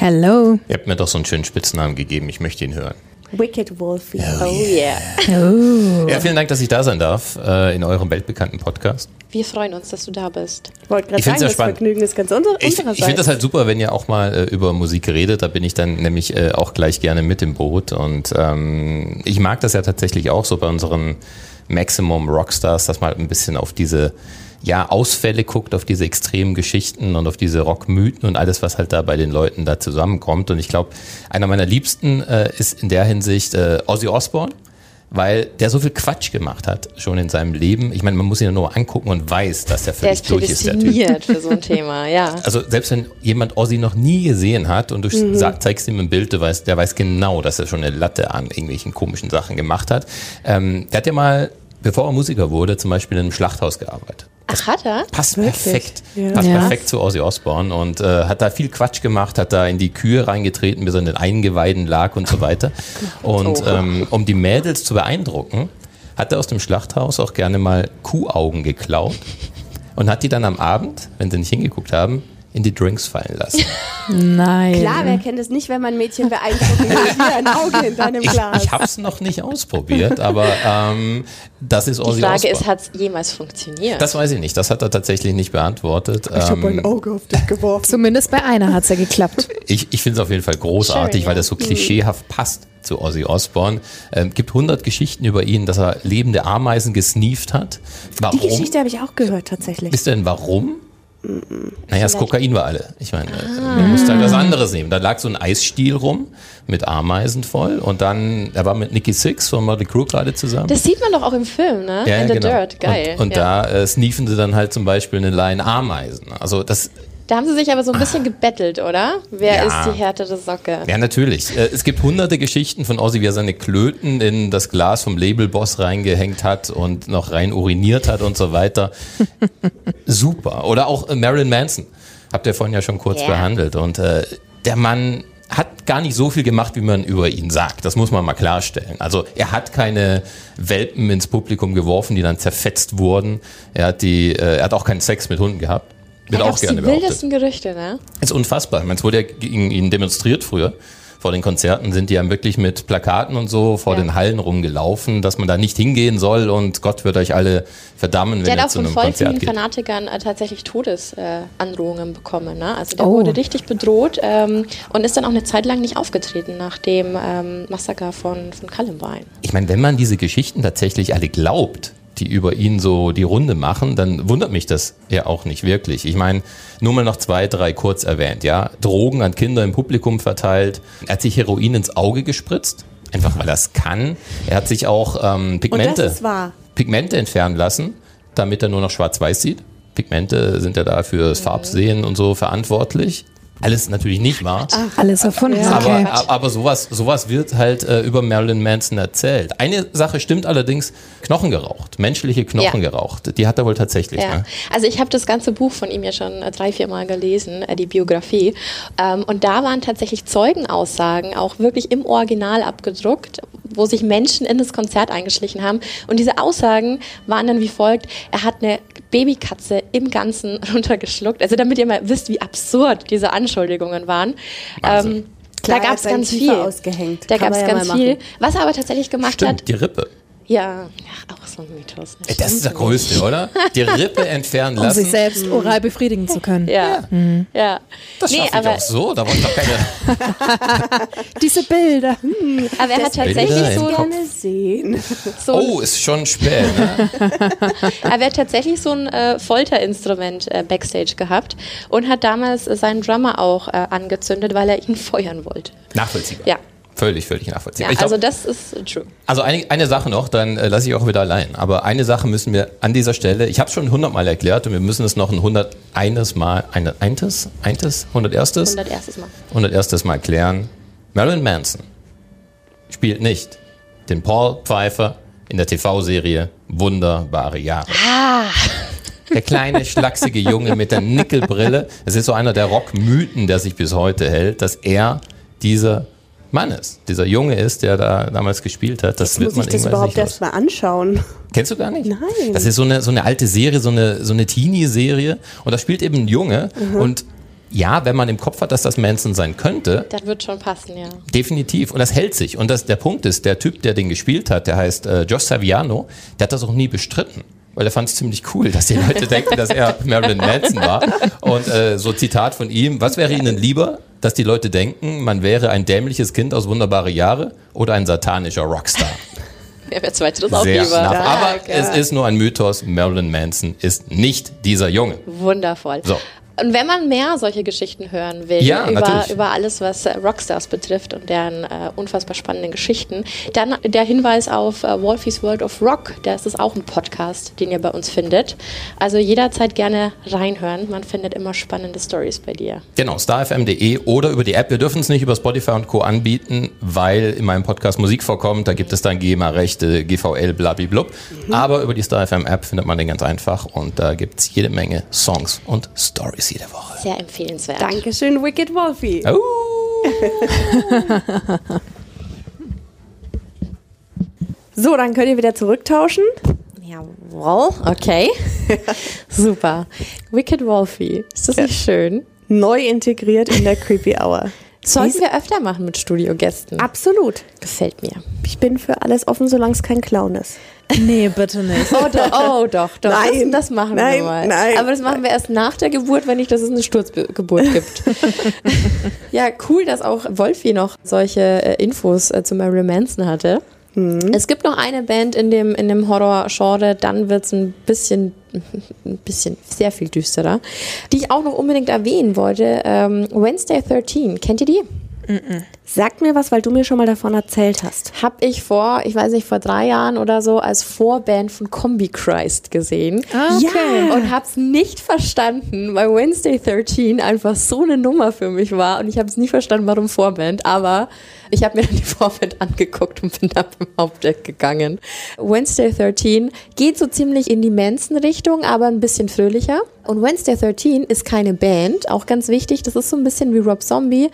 Speaker 4: Hallo.
Speaker 5: Ihr habt mir doch so einen schönen Spitznamen gegeben, ich möchte ihn hören.
Speaker 2: Wicked Wolfie.
Speaker 3: Oh, oh yeah.
Speaker 5: Oh. Ja, vielen Dank, dass ich da sein darf äh, in eurem weltbekannten Podcast.
Speaker 3: Wir freuen uns, dass du da bist.
Speaker 2: Ich wollte gerade sagen, das spannend. Vergnügen ist ganz unser,
Speaker 5: Ich, ich finde das halt super, wenn ihr auch mal äh, über Musik redet. Da bin ich dann nämlich äh, auch gleich gerne mit im Boot. Und ähm, ich mag das ja tatsächlich auch so bei unseren Maximum Rockstars, dass man halt ein bisschen auf diese ja, Ausfälle guckt, auf diese extremen Geschichten und auf diese Rockmythen und alles, was halt da bei den Leuten da zusammenkommt. Und ich glaube, einer meiner Liebsten äh, ist in der Hinsicht äh, Ozzy Osbourne weil der so viel Quatsch gemacht hat schon in seinem Leben. Ich meine, man muss ihn nur angucken und weiß, dass der völlig der durch ist. Der
Speaker 3: Typ. für so ein Thema, *laughs* ja.
Speaker 5: Also selbst wenn jemand Ozzy noch nie gesehen hat und du mhm. zeigst ihm ein Bild, du weißt, der weiß genau, dass er schon eine Latte an irgendwelchen komischen Sachen gemacht hat. Ähm, der hat ja mal, bevor er Musiker wurde, zum Beispiel in einem Schlachthaus gearbeitet.
Speaker 3: Ach, hat er?
Speaker 5: Passt Wirklich? perfekt. Ja. Passt ja. perfekt zu Ozzy Osbourne und äh, hat da viel Quatsch gemacht, hat da in die Kühe reingetreten, bis er in den Eingeweiden lag und so weiter. *laughs* Und ähm, um die Mädels zu beeindrucken, hat er aus dem Schlachthaus auch gerne mal Kuhaugen geklaut und hat die dann am Abend, wenn sie nicht hingeguckt haben, in die Drinks fallen lassen. *laughs*
Speaker 2: Nein. Klar, wer kennt es nicht, wenn man Mädchen beeindruckt wie ein Auge in *laughs* deinem Glas.
Speaker 5: Ich, ich habe es noch nicht ausprobiert, aber ähm, das ist
Speaker 3: Ozzy Die Frage Osbourne. ist, hat es jemals funktioniert?
Speaker 5: Das weiß ich nicht. Das hat er tatsächlich nicht beantwortet.
Speaker 2: Ich ähm, habe ein Auge auf dich geworfen.
Speaker 4: Zumindest bei einer hat es ja geklappt.
Speaker 5: Ich, ich finde es auf jeden Fall großartig, Sure, weil das so klischeehaft passt zu Ozzy Osbourne. Ähm, gibt 100 Geschichten über ihn, dass er lebende Ameisen gesneeft hat.
Speaker 2: Warum? Die Geschichte habe ich auch gehört tatsächlich.
Speaker 5: Wisst ihr denn warum? Naja, das Kokain war alle. Ich meine, ah. man musste halt was anderes nehmen. Da lag so ein Eisstiel rum mit Ameisen voll und dann, er war mit Nicky Six von Motley Crue gerade zusammen.
Speaker 3: Das sieht man doch auch im Film, ne?
Speaker 5: Ja,
Speaker 3: In
Speaker 5: the
Speaker 3: genau. Dirt, geil.
Speaker 5: Und, und ja. da äh, sneefen sie dann halt zum Beispiel eine Line Ameisen. Also das
Speaker 3: da haben sie sich aber so ein bisschen gebettelt, oder? Wer ja. ist die härtere Socke?
Speaker 5: Ja, natürlich. Äh, es gibt hunderte Geschichten von Ozzy, wie er seine Klöten in das Glas vom Labelboss reingehängt hat und noch rein uriniert hat und so weiter. *laughs* Super. Oder auch äh, Marilyn Manson. Habt ihr vorhin ja schon kurz yeah. behandelt. Und äh, der Mann hat gar nicht so viel gemacht, wie man über ihn sagt. Das muss man mal klarstellen. Also er hat keine Welpen ins Publikum geworfen, die dann zerfetzt wurden. Er hat, die, äh, er hat auch keinen Sex mit Hunden gehabt. Wird auch gerne
Speaker 3: die wildesten Gerüchte, ne?
Speaker 5: Ist unfassbar. Ich meine, es wurde ja gegen ihn demonstriert früher. Vor den Konzerten sind die ja wirklich mit Plakaten und so vor ja. den Hallen rumgelaufen, dass man da nicht hingehen soll und Gott wird euch alle verdammen, wenn ihr zu einem Konzert geht. Der hat auch von
Speaker 3: Fanatikern äh, tatsächlich Todesandrohungen äh, bekommen. Ne? Also der oh. wurde richtig bedroht ähm, und ist dann auch eine Zeit lang nicht aufgetreten nach dem ähm, Massaker von, von Columbine.
Speaker 5: Ich meine, wenn man diese Geschichten tatsächlich alle glaubt, die über ihn so die Runde machen, dann wundert mich das ja auch nicht wirklich. Ich meine, nur mal noch zwei, drei kurz erwähnt, ja. Drogen an Kinder im Publikum verteilt. Er hat sich Heroin ins Auge gespritzt, einfach weil er es kann. Er hat sich auch ähm, Pigmente, Pigmente entfernen lassen, damit er nur noch schwarz-weiß sieht. Pigmente sind ja da fürs Farbsehen und so verantwortlich alles natürlich nicht wahr.
Speaker 4: Ach, alles erfunden.
Speaker 5: Aber, okay. aber sowas, sowas wird halt äh, über Marilyn Manson erzählt. Eine Sache stimmt allerdings, Knochen geraucht, menschliche Knochen ja. geraucht. Die hat er wohl tatsächlich. Ja. Ne?
Speaker 3: Also ich habe das ganze Buch von ihm ja schon äh, drei, vier Mal gelesen, äh, die Biografie. Ähm, und da waren tatsächlich Zeugenaussagen auch wirklich im Original abgedruckt, wo sich Menschen in das Konzert eingeschlichen haben. Und diese Aussagen waren dann wie folgt, er hat eine Babykatze im Ganzen *laughs* runtergeschluckt. Also damit ihr mal wisst, wie absurd diese Anschuldigungen waren. Ähm, Klar, da gab es ganz viel.
Speaker 2: Ausgehängt.
Speaker 3: Da gab es ja ganz viel. Was er aber tatsächlich gemacht
Speaker 5: Stimmt,
Speaker 3: hat.
Speaker 5: Die Rippe.
Speaker 3: Ja, auch so ein Mythos.
Speaker 5: Das, das ist der größte, oder? Die Rippe entfernen lassen.
Speaker 4: Um sich selbst oral befriedigen zu können.
Speaker 3: Ja. Mhm. ja.
Speaker 5: Das nee, schaffe ich auch so, da wollen doch keine. *laughs*
Speaker 4: Diese Bilder.
Speaker 3: Hm. Aber er hat tatsächlich so.
Speaker 2: Gerne sehen.
Speaker 5: So oh, ist schon spät. Ne? *laughs*
Speaker 3: aber er hat tatsächlich so ein äh, Folterinstrument äh, backstage gehabt und hat damals seinen Drummer auch äh, angezündet, weil er ihn feuern wollte.
Speaker 5: Nachvollziehbar.
Speaker 3: Ja.
Speaker 5: Völlig, völlig nachvollziehbar.
Speaker 3: Ja, glaub, also das ist true.
Speaker 5: Also eine, eine Sache noch, dann äh, lasse ich auch wieder allein. Aber eine Sache müssen wir an dieser Stelle, ich habe es schon hundertmal erklärt und wir müssen es noch ein hunderteines Mal, eine, eintes, eintes, hunderterstes?
Speaker 3: Hunderterstes Mal.
Speaker 5: Hunderterstes Mal klären. Marilyn Manson spielt nicht den Paul Pfeiffer in der TV-Serie Wunderbare Jahre.
Speaker 3: Ah. *laughs*
Speaker 5: Der kleine, schlachsige Junge mit der Nickelbrille. Es ist so einer der Rockmythen, der sich bis heute hält, dass er dieser Mann ist, dieser Junge ist, der da damals gespielt hat. Das
Speaker 2: Jetzt
Speaker 5: wird
Speaker 2: muss ich das überhaupt erst mal anschauen. *laughs*
Speaker 5: Kennst du gar nicht?
Speaker 2: Nein.
Speaker 5: Das ist so eine, so eine alte Serie, so eine, so eine Teenie-Serie. Und da spielt eben ein Junge. Mhm. Und ja, wenn man im Kopf hat, dass das Manson sein könnte.
Speaker 3: Das wird schon passen, ja.
Speaker 5: Definitiv. Und das hält sich. Und das, der Punkt ist, der Typ, der den gespielt hat, der heißt äh, Josh Saviano, der hat das auch nie bestritten weil er fand es ziemlich cool, dass die Leute *laughs* denken, dass er Marilyn Manson war. Und äh, so Zitat von ihm, was wäre Ihnen lieber, dass die Leute denken, man wäre ein dämliches Kind aus wunderbare Jahre oder ein satanischer Rockstar? *laughs*
Speaker 3: Wer wäre zweiteres auch lieber.
Speaker 5: Aber es ist nur ein Mythos, Marilyn Manson ist nicht dieser Junge.
Speaker 3: Wundervoll.
Speaker 5: So.
Speaker 3: Und wenn man mehr solche Geschichten hören will,
Speaker 5: ja,
Speaker 3: über, über alles, was äh, Rockstars betrifft und deren äh, unfassbar spannenden Geschichten, dann der Hinweis auf äh, Wolfies World of Rock, das ist auch ein Podcast, den ihr bei uns findet. Also jederzeit gerne reinhören, man findet immer spannende Stories bei dir.
Speaker 5: Genau, starfm.de oder über die App. Wir dürfen es nicht über Spotify und Co. anbieten, weil in meinem Podcast Musik vorkommt, da gibt es dann GEMA-Rechte, GVL, blablablub. Mhm. Aber über die StarFM-App findet man den ganz einfach und da gibt es jede Menge Songs und Stories jede Woche.
Speaker 3: Sehr empfehlenswert.
Speaker 2: Dankeschön, Wicked Wolfie.
Speaker 5: Oh. *laughs*
Speaker 2: so, dann könnt ihr wieder zurücktauschen.
Speaker 3: Jawohl, okay. *laughs* Super. Wicked Wolfie. Ist das nicht schön?
Speaker 2: Neu integriert in der Creepy Hour.
Speaker 3: Sollten wir öfter machen mit Studiogästen.
Speaker 2: Absolut.
Speaker 3: Gefällt mir.
Speaker 2: Ich bin für alles offen, solange es kein Clown ist. *laughs*
Speaker 4: Nee, bitte nicht.
Speaker 3: Oh, doch, oh, doch, doch.
Speaker 2: Nein,
Speaker 3: das, das machen
Speaker 2: nein,
Speaker 3: wir mal.
Speaker 2: Nein,
Speaker 3: Aber das machen wir erst nach der Geburt, wenn nicht, dass es eine Sturzgeburt gibt. *laughs* ja, cool, dass auch Wolfi noch solche äh, Infos äh, zu Marilyn Manson hatte. Mhm. Es gibt noch eine Band in dem, in dem Horror-Genre, dann wird es ein bisschen, *laughs* ein bisschen sehr viel düsterer, die ich auch noch unbedingt erwähnen wollte. Ähm, Wednesday 13, kennt ihr die?
Speaker 2: Mhm. Sag mir was, weil du mir schon mal davon erzählt hast.
Speaker 3: Hab ich vor, ich weiß nicht, vor drei Jahren oder so als Vorband von Combi Christ gesehen.
Speaker 2: Ah, okay.
Speaker 3: Ja. Und hab's nicht verstanden, weil Wednesday 13 einfach so eine Nummer für mich war. Und ich habe es nicht verstanden, warum Vorband. Aber ich habe mir dann *laughs* die Vorband angeguckt und bin dann im Hauptdeck gegangen. Wednesday 13 geht so ziemlich in die Manson-Richtung, aber ein bisschen fröhlicher. Und Wednesday 13 ist keine Band, auch ganz wichtig. Das ist so ein bisschen wie Rob Zombie.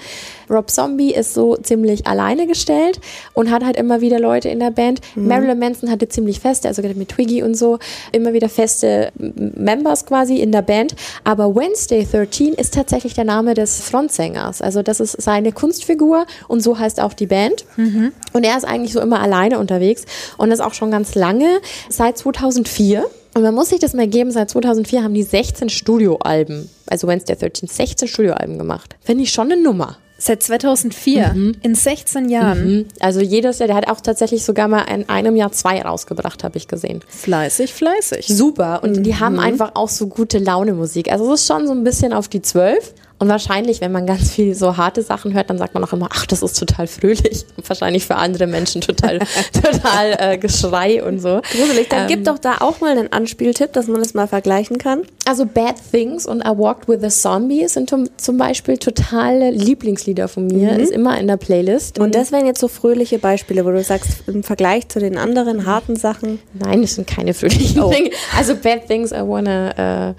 Speaker 3: Rob Zombie ist so ziemlich alleine gestellt und hat halt immer wieder Leute in der Band. Mhm. Marilyn Manson hatte ziemlich feste, also mit Twiggy und so, immer wieder feste Members quasi in der Band. Aber Wednesday 13 ist tatsächlich der Name des Frontsängers. Also das ist seine Kunstfigur und so heißt auch die Band. Mhm. Und er ist eigentlich so immer alleine unterwegs und das auch schon ganz lange, seit 2004. Und man muss sich das mal geben, seit 2004 haben die 16 Studioalben, also Wednesday 13, 16 Studioalben gemacht. Finde ich schon eine Nummer.
Speaker 4: Seit 2004, mhm. in 16 Jahren. Mhm.
Speaker 3: Also jedes Jahr, der hat auch tatsächlich sogar mal in einem Jahr zwei rausgebracht, habe ich gesehen.
Speaker 4: Fleißig, fleißig.
Speaker 3: Super. Und mhm. die haben einfach auch so gute Laune Musik. Also es ist schon so ein bisschen auf die Zwölf. Und wahrscheinlich, wenn man ganz viel so harte Sachen hört, dann sagt man auch immer, ach, das ist total fröhlich. Und *laughs* wahrscheinlich für andere Menschen total, *laughs* total äh, Geschrei und so.
Speaker 2: Gruselig. Dann ähm, gibt doch da auch mal einen Anspieltipp, dass man das mal vergleichen kann.
Speaker 3: Also Bad Things und I Walked with a Zombie sind zum Beispiel totale Lieblingslieder von mir. Mhm. Ist immer in der Playlist.
Speaker 2: Und das wären jetzt so fröhliche Beispiele, wo du sagst, im Vergleich zu den anderen harten Sachen.
Speaker 3: Nein, das sind keine fröhlichen oh. Dinge. Also Bad Things, I wanna... Äh,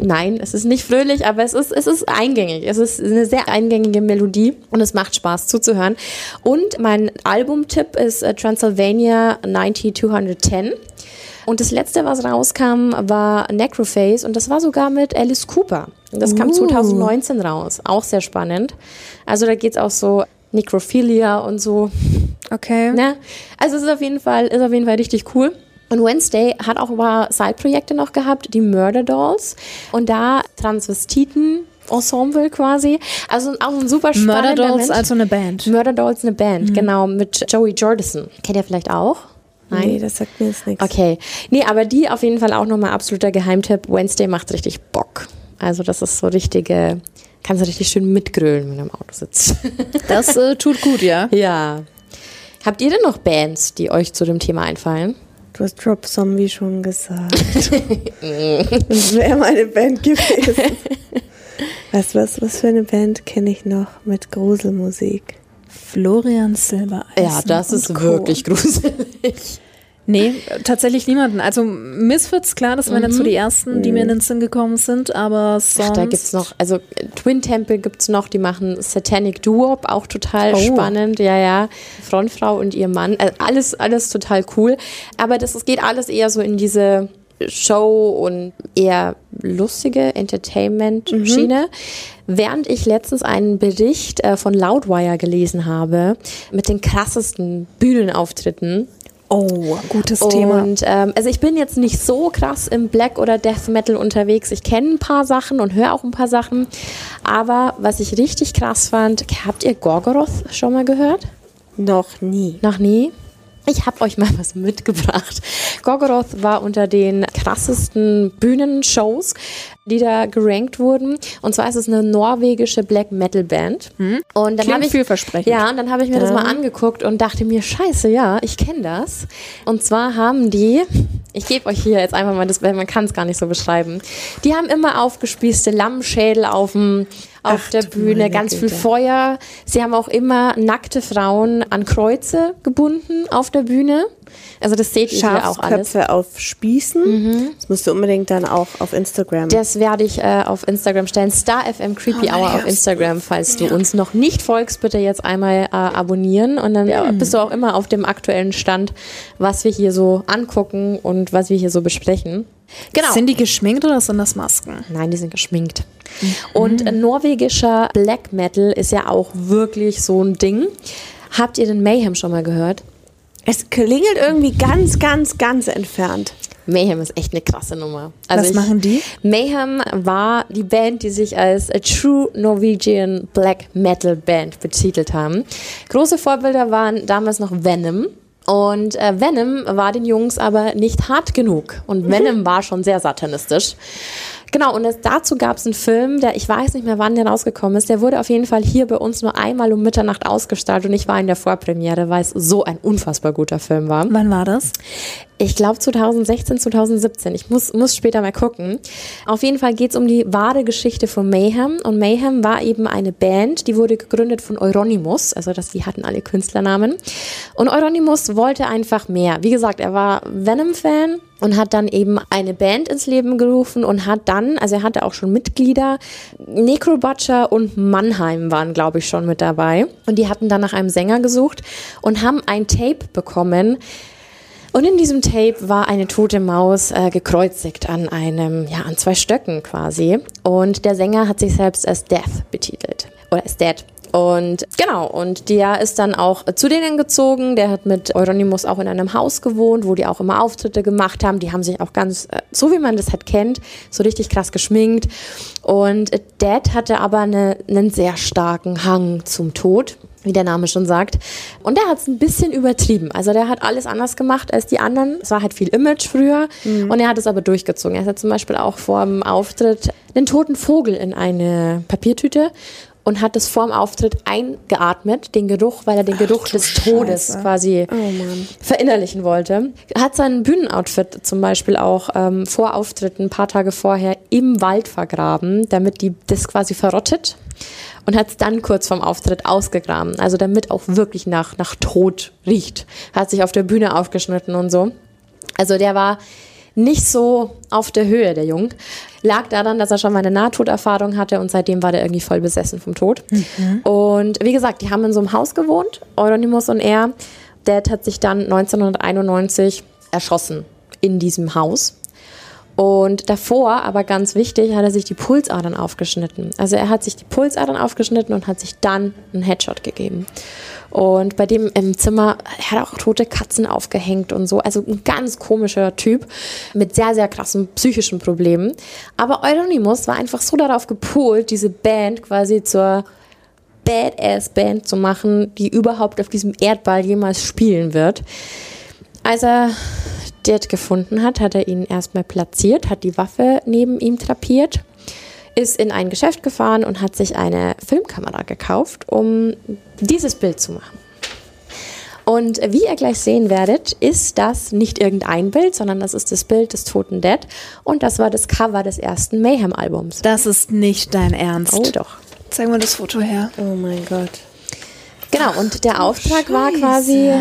Speaker 3: Nein, es ist nicht fröhlich, aber es ist, es ist eingängig. Es ist eine sehr eingängige Melodie und es macht Spaß zuzuhören. Und mein Albumtipp ist uh, Transylvania 90210. Und das letzte, was rauskam, war Necroface und das war sogar mit Alice Cooper. Das kam uh. 2019 raus. Auch sehr spannend. Also da geht es auch so Necrophilia und so.
Speaker 4: Okay.
Speaker 3: Ne? Also es ist auf jeden Fall, ist auf jeden Fall richtig cool. Und Wednesday hat auch ein paar Side-Projekte noch gehabt, die Murder Dolls. Und da Transvestiten, Ensemble quasi. Also auch ein super spannender
Speaker 4: Murder Dolls, Mensch. also eine Band.
Speaker 3: Murder Dolls, eine Band, mhm. genau, mit Joey Jordison. Kennt ihr vielleicht auch?
Speaker 2: Nein? Nee, das sagt mir jetzt nichts.
Speaker 3: Okay. Nee, aber die auf jeden Fall auch nochmal absoluter Geheimtipp. Wednesday macht richtig Bock. Also das ist so richtige, kannst du richtig schön mitgrölen, wenn du im Auto sitzt. *laughs*
Speaker 4: Das äh, tut gut, ja.
Speaker 3: Ja. Habt ihr denn noch Bands, die euch zu dem Thema einfallen?
Speaker 2: Du hast Drop Zombie schon gesagt. das wäre meine Band gewesen. Weißt du was, was für eine Band kenne ich noch mit Gruselmusik?
Speaker 4: Florian Silbereisen.
Speaker 3: Ja, das ist wirklich gruselig.
Speaker 4: Nee, tatsächlich niemanden. Also Misfits, klar, das waren mhm. jetzt so die ersten, die mir in den Sinn gekommen sind, aber sonst... Ach,
Speaker 3: da gibt's noch, also Twin Temple gibt's noch, die machen Satanic Duop, auch total oh. spannend, ja, ja. Frontfrau und ihr Mann, also alles, alles total cool. Aber das, das geht alles eher so in diese Show und eher lustige Entertainment-Schiene. Mhm. Während ich letztens einen Bericht äh, von Loudwire gelesen habe mit den krassesten Bühnenauftritten
Speaker 4: Oh, gutes Thema.
Speaker 3: Und ähm, also ich bin jetzt nicht so krass im Black oder Death Metal unterwegs. Ich kenne ein paar Sachen und höre auch ein paar Sachen. Aber was ich richtig krass fand, habt ihr Gorgoroth schon mal gehört?
Speaker 2: Noch nie.
Speaker 3: Noch nie? Ich habe euch mal *laughs* was mitgebracht. Gorgoroth war unter den krassesten Bühnenshows, die da gerankt wurden. Und zwar ist es eine norwegische Black Metal Band.
Speaker 4: Hm. Und dann habe ich
Speaker 3: vielversprechend. Ja, und dann habe ich mir ja. das mal angeguckt und dachte mir, Scheiße, ja, ich kenne das. Und zwar haben die, ich gebe euch hier jetzt einfach mal das, man kann es gar nicht so beschreiben. Die haben immer aufgespießte Lammschädel auf dem auf Ach, der Bühne, ganz viel Feuer. Sie haben auch immer nackte Frauen an Kreuze gebunden auf der Bühne. Also das seht ihr hier auch alles.
Speaker 2: Köpfe auf Spießen. Mhm. Das musst du unbedingt dann auch auf Instagram.
Speaker 3: Das werde ich äh, auf Instagram stellen. Star FM Creepy oh, Hour auf Instagram, falls du ja. uns noch nicht folgst, bitte jetzt einmal äh, abonnieren und dann ja. bist du auch immer auf dem aktuellen Stand, was wir hier so angucken und was wir hier so besprechen.
Speaker 4: Genau. Sind die geschminkt oder sind das Masken?
Speaker 3: Nein, die sind geschminkt. Mhm. Und norwegischer Black Metal ist ja auch wirklich so ein Ding. Habt ihr den Mayhem schon mal gehört?
Speaker 2: Es klingelt irgendwie ganz, ganz, ganz entfernt.
Speaker 3: Mayhem ist echt eine krasse Nummer.
Speaker 4: Also Was ich, machen die?
Speaker 3: Mayhem war die Band, die sich als a True Norwegian Black Metal Band betitelt haben. Große Vorbilder waren damals noch Venom. Und äh, Venom war den Jungs aber nicht hart genug. Und Venom mhm. war schon sehr satanistisch. Genau, und es, dazu gab es einen Film, der, ich weiß nicht mehr, wann der rausgekommen ist, der wurde auf jeden Fall hier bei uns nur einmal um Mitternacht ausgestrahlt und ich war in der Vorpremiere, weil es so ein unfassbar guter Film war.
Speaker 4: Wann war das?
Speaker 3: Ich glaube 2016, 2017. Ich muss, muss später mal gucken. Auf jeden Fall geht es um die wahre Geschichte von Mayhem. Und Mayhem war eben eine Band, die wurde gegründet von Euronymous. Also das, die hatten alle Künstlernamen. Und Euronymous wollte einfach mehr. Wie gesagt, er war Venom-Fan und hat dann eben eine Band ins Leben gerufen und hat dann, also er hatte auch schon Mitglieder, Necrobutcher und Mannheim waren, glaube ich, schon mit dabei. Und die hatten dann nach einem Sänger gesucht und haben ein Tape bekommen, und in diesem Tape war eine tote Maus äh, gekreuzigt an einem, ja, an zwei Stöcken quasi. Und der Sänger hat sich selbst als Death betitelt. Oder als Dead. Und genau, und der ist dann auch zu denen gezogen. Der hat mit Euronymous auch in einem Haus gewohnt, wo die auch immer Auftritte gemacht haben. Die haben sich auch ganz, äh, so wie man das halt kennt, so richtig krass geschminkt. Und Dad hatte aber eine, einen sehr starken Hang zum Tod wie der Name schon sagt. Und der hat es ein bisschen übertrieben. Also der hat alles anders gemacht als die anderen. Es war halt viel Image früher mhm. und er hat es aber durchgezogen. Er hat zum Beispiel auch vor dem Auftritt einen toten Vogel in eine Papiertüte und hat es vor dem Auftritt eingeatmet, den Geruch, weil er den Ach, Geruch des Todes Scheiße. quasi oh, verinnerlichen wollte. Hat sein Bühnenoutfit zum Beispiel auch ähm, vor Auftritten ein paar Tage vorher im Wald vergraben, damit die das quasi verrottet und hat es dann kurz vorm Auftritt ausgegraben, also damit auch wirklich nach, nach Tod riecht. Hat sich auf der Bühne aufgeschnitten und so. Also der war nicht so auf der Höhe, der Jung. Lag daran, dass er schon mal eine Nahtoderfahrung hatte und seitdem war der irgendwie voll besessen vom Tod. Mhm. Und wie gesagt, die haben in so einem Haus gewohnt, Euronymous und er. Dad hat sich dann 1991 erschossen in diesem Haus. Und davor, aber ganz wichtig, hat er sich die Pulsadern aufgeschnitten. Also er hat sich die Pulsadern aufgeschnitten und hat sich dann einen Headshot gegeben. Und bei dem im Zimmer, er hat auch tote Katzen aufgehängt und so. Also ein ganz komischer Typ mit sehr, sehr krassen psychischen Problemen. Aber Euronymous war einfach so darauf gepolt, diese Band quasi zur Badass-Band zu machen, die überhaupt auf diesem Erdball jemals spielen wird. Als er Dad gefunden hat, hat er ihn erstmal platziert, hat die Waffe neben ihm trapiert, ist in ein Geschäft gefahren und hat sich eine Filmkamera gekauft, um dieses Bild zu machen. Und wie ihr gleich sehen werdet, ist das nicht irgendein Bild, sondern das ist das Bild des toten Dead. Und das war das Cover des ersten Mayhem-Albums.
Speaker 4: Das ist nicht dein Ernst.
Speaker 3: Oh doch.
Speaker 4: Zeig mal das Foto her.
Speaker 2: Oh mein Gott.
Speaker 3: Genau, und der Auftrag oh, war quasi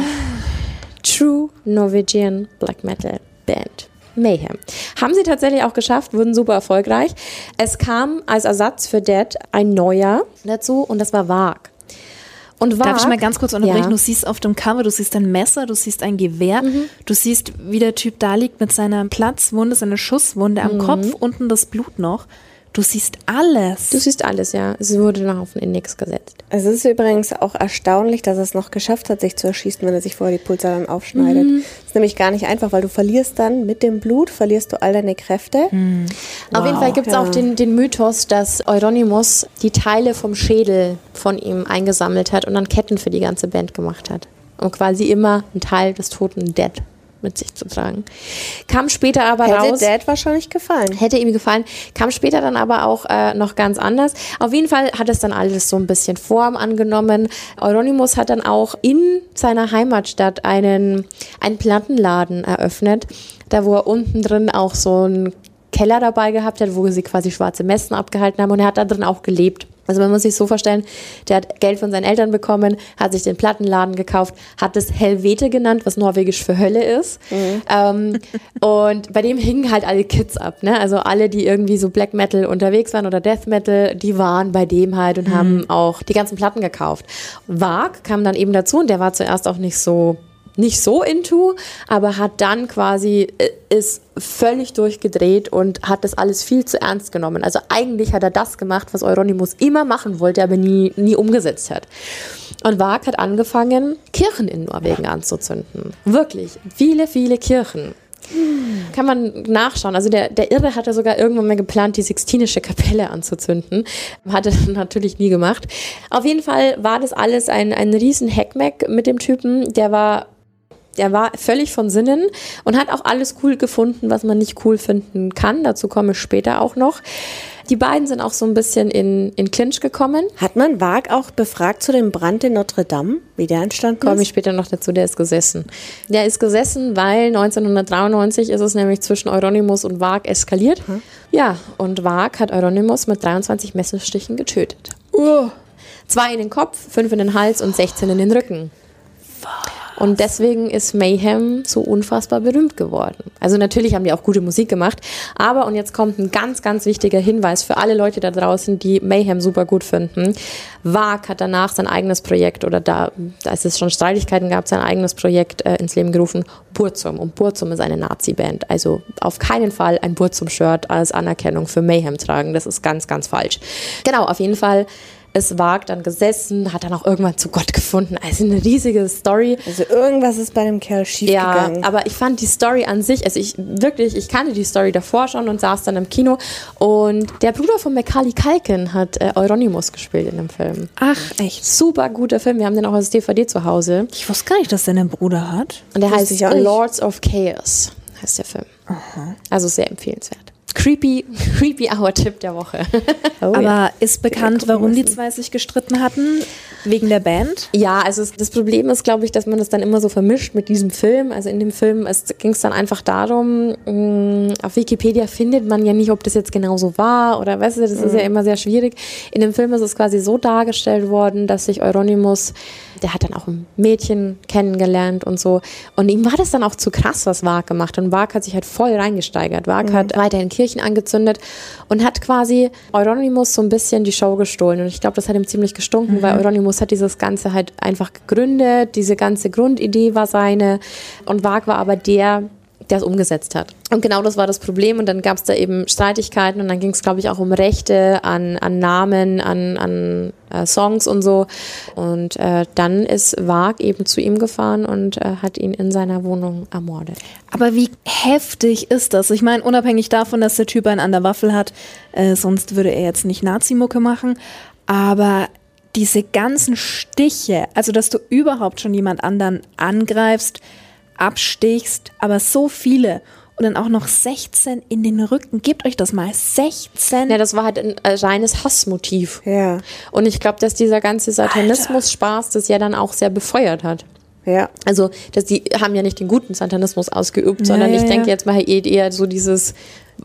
Speaker 3: True Norwegian Black Metal Band. Mayhem. Haben sie tatsächlich auch geschafft, wurden super erfolgreich. Es kam als Ersatz für Dead ein neuer dazu und das war Varg.
Speaker 4: Und Darf ich mal ganz kurz unterbrechen? Ja. Du siehst auf dem Cover, du siehst ein Messer, du siehst ein Gewehr, mhm. du siehst, wie der Typ da liegt mit seiner Platzwunde, seiner Schusswunde am mhm. Kopf, unten das Blut noch. Du siehst alles.
Speaker 3: Du siehst alles, ja. Es wurde noch auf den Index gesetzt.
Speaker 2: Es ist übrigens auch erstaunlich, dass er es noch geschafft hat, sich zu erschießen, wenn er sich vorher die Pulsadern aufschneidet. Mhm. Das ist nämlich gar nicht einfach, weil du verlierst dann mit dem Blut, verlierst du all deine Kräfte.
Speaker 3: Mhm. Wow. Auf jeden Fall gibt es ja. auch den, den Mythos, dass Euronymous die Teile vom Schädel von ihm eingesammelt hat und dann Ketten für die ganze Band gemacht hat. Und quasi immer ein Teil des toten Dead mit sich zu tragen. Kam später aber
Speaker 2: Hätte
Speaker 3: raus.
Speaker 2: Hätte Dad wahrscheinlich gefallen.
Speaker 3: Hätte ihm gefallen. Kam später dann aber auch äh, noch ganz anders. Auf jeden Fall hat es dann alles so ein bisschen Form angenommen. Euronymous hat dann auch in seiner Heimatstadt einen, einen Plattenladen eröffnet. Da wo er unten drin auch so einen Keller dabei gehabt hat, wo sie quasi schwarze Messen abgehalten haben und er hat da drin auch gelebt. Also man muss sich so vorstellen, der hat Geld von seinen Eltern bekommen, hat sich den Plattenladen gekauft, hat es Helvete genannt, was norwegisch für Hölle ist. Mhm. Ähm, und bei dem hingen halt alle Kids ab. Ne? Also alle, die irgendwie so Black Metal unterwegs waren oder Death Metal, die waren bei dem halt und mhm. haben auch die ganzen Platten gekauft. Wag kam dann eben dazu und der war zuerst auch nicht so nicht so into, aber hat dann quasi äh, ist völlig durchgedreht und hat das alles viel zu ernst genommen. Also eigentlich hat er das gemacht, was Euronymous immer machen wollte, aber nie, nie umgesetzt hat. Und Wag hat angefangen, Kirchen in Norwegen anzuzünden. Wirklich, viele, viele Kirchen. Kann man nachschauen. Also der, der Irre hatte sogar irgendwann mal geplant, die Sixtinische Kapelle anzuzünden. Hat er *laughs* natürlich nie gemacht. Auf jeden Fall war das alles ein, ein riesen Hackmack mit dem Typen. Der war der war völlig von Sinnen und hat auch alles cool gefunden, was man nicht cool finden kann. Dazu komme ich später auch noch. Die beiden sind auch so ein bisschen in, in Clinch gekommen.
Speaker 2: Hat man Wag auch befragt zu dem Brand in Notre Dame, wie der entstanden ist?
Speaker 3: Komme ich später noch dazu, der ist gesessen. Der ist gesessen, weil 1993 ist es nämlich zwischen Euronymous und Wag eskaliert. Hm. Ja, und Wag hat Euronymous mit 23 Messerstichen getötet. Uh. Zwei in den Kopf, fünf in den Hals und 16 in den Rücken. Fuck. Und deswegen ist Mayhem so unfassbar berühmt geworden. Also natürlich haben die auch gute Musik gemacht, aber und jetzt kommt ein ganz, ganz wichtiger Hinweis für alle Leute da draußen, die Mayhem super gut finden. Wag hat danach sein eigenes Projekt oder da, als es schon Streitigkeiten gab, sein eigenes Projekt äh, ins Leben gerufen, Burzum. Und Burzum ist eine Nazi-Band. Also auf keinen Fall ein Burzum-Shirt als Anerkennung für Mayhem tragen. Das ist ganz, ganz falsch. Genau, auf jeden Fall ist Wag dann gesessen, hat dann auch irgendwann zu Gott gefunden. Also eine riesige Story.
Speaker 2: Also irgendwas ist bei dem Kerl schiefgegangen.
Speaker 3: Ja, aber ich fand die Story an sich, also ich wirklich, ich kannte die Story davor schon und saß dann im Kino und der Bruder von Macaulay Culkin hat äh, Euronymous gespielt in dem Film.
Speaker 4: Ach, echt?
Speaker 3: Super guter Film, wir haben den auch als DVD zu Hause.
Speaker 4: Ich wusste gar nicht, dass der einen Bruder hat.
Speaker 3: Und der
Speaker 2: Wusste
Speaker 3: heißt. Lords of Chaos, heißt der Film. Also sehr empfehlenswert. Creepy, creepy Hour Tipp der Woche. *laughs*
Speaker 2: Oh,
Speaker 4: Aber
Speaker 2: ja.
Speaker 4: ist bekannt, warum die zwei sich gestritten hatten? Wegen der Band?
Speaker 3: Ja, also das Problem ist, glaube ich, dass man das dann immer so vermischt mit diesem Film. Also in dem Film ging es dann einfach darum, mh, auf Wikipedia findet man ja nicht, ob das jetzt genau so war oder weißt du, das ist ja immer sehr schwierig. In dem Film ist es quasi so dargestellt worden, dass sich Euronymous, der hat dann auch ein Mädchen kennengelernt und so. Und ihm war das dann auch zu krass, was Wag gemacht hat. Und Wag hat sich halt voll reingesteigert. Wag hat weiterhin Kirchen angezündet und hat quasi Euronymous so ein bisschen die Show gestohlen. Und ich glaube, das hat ihm ziemlich gestunken, weil Euronymous hat dieses Ganze halt einfach gegründet. Diese ganze Grundidee war seine. Und Wag war aber der, der es umgesetzt hat. Und genau das war das Problem. Und dann gab es da eben Streitigkeiten und dann ging es, glaube ich, auch um Rechte an, an Namen, an, an äh, Songs und so. Und äh, dann ist Wag eben zu ihm gefahren und äh, hat ihn in seiner Wohnung ermordet.
Speaker 4: Aber wie heftig ist das? Ich meine, unabhängig davon, dass der Typ einen an der Waffel hat, äh, sonst würde er jetzt nicht Nazi-Mucke machen. Aber diese ganzen Stiche, also dass du überhaupt schon jemand anderen angreifst, abstichst, aber so viele und dann auch noch 16 in den Rücken. Gebt euch das mal. 16.
Speaker 3: Ja, das war halt ein äh, reines Hassmotiv.
Speaker 2: Ja,
Speaker 3: Und ich glaube, dass dieser ganze Satanismus-Spaß das ja dann auch sehr befeuert hat.
Speaker 2: ja.
Speaker 3: Also, dass die haben ja nicht den guten Satanismus ausgeübt, sondern
Speaker 4: ja,
Speaker 3: ich denke
Speaker 4: ja.
Speaker 3: jetzt mal eher so dieses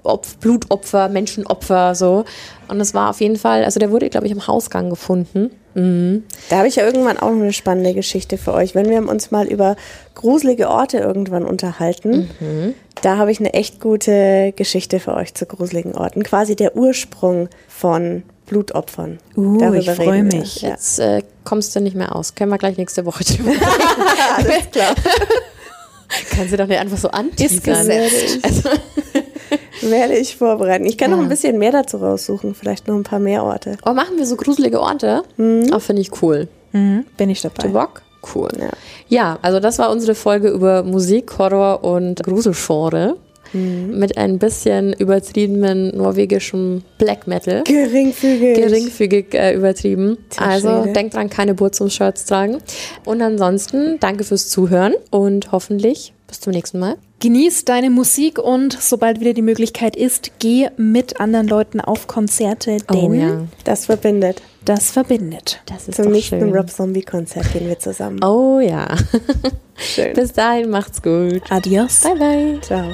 Speaker 3: Opf Blutopfer, Menschenopfer, so. Und es war auf jeden Fall, also der wurde, glaube ich, im Hausgang gefunden.
Speaker 2: Da habe ich ja irgendwann auch noch eine spannende Geschichte für euch. Wenn wir uns mal über gruselige Orte irgendwann unterhalten, da habe ich eine echt gute Geschichte für euch zu gruseligen Orten. Quasi der Ursprung von Blutopfern.
Speaker 4: Uh,
Speaker 2: Darüber
Speaker 4: ich freu
Speaker 2: reden wir.
Speaker 4: mich.
Speaker 2: Ja.
Speaker 3: Jetzt äh, kommst du nicht mehr aus. Können wir gleich nächste Woche drüber *laughs* reden.
Speaker 2: Alles klar. *laughs*
Speaker 3: Kannst du doch nicht einfach so anteasern.
Speaker 2: gesetzt.
Speaker 3: Also, *laughs*
Speaker 2: Werde ich vorbereiten. Ich kann noch ein bisschen mehr dazu raussuchen. Vielleicht noch ein paar mehr Orte.
Speaker 3: oh, machen wir so gruselige Orte? Auch finde ich cool.
Speaker 4: Mhm, bin ich
Speaker 3: Du
Speaker 4: dabei.
Speaker 3: Bock? Cool.
Speaker 2: Ja.
Speaker 3: Ja, also das war unsere Folge über Musik, Horror und Gruselgenre. Mit ein bisschen übertriebenen norwegischem Black Metal.
Speaker 2: Geringfügig.
Speaker 3: Geringfügig äh, übertrieben.
Speaker 2: Tja,
Speaker 3: also
Speaker 2: Schwede.
Speaker 3: denkt dran, keine Burzum-Shirts tragen. Und ansonsten danke fürs Zuhören und hoffentlich bis zum nächsten Mal.
Speaker 4: Genieß deine Musik und sobald wieder die Möglichkeit ist, geh mit anderen Leuten auf Konzerte, denn
Speaker 2: Das verbindet.
Speaker 4: das verbindet.
Speaker 3: Das ist
Speaker 2: Zum nächsten
Speaker 3: schön.
Speaker 2: Rob Zombie Konzert gehen wir zusammen.
Speaker 3: Oh ja.
Speaker 2: Schön.
Speaker 3: bis dahin, macht's gut.
Speaker 4: Adios.
Speaker 3: Bye, bye.
Speaker 2: Ciao.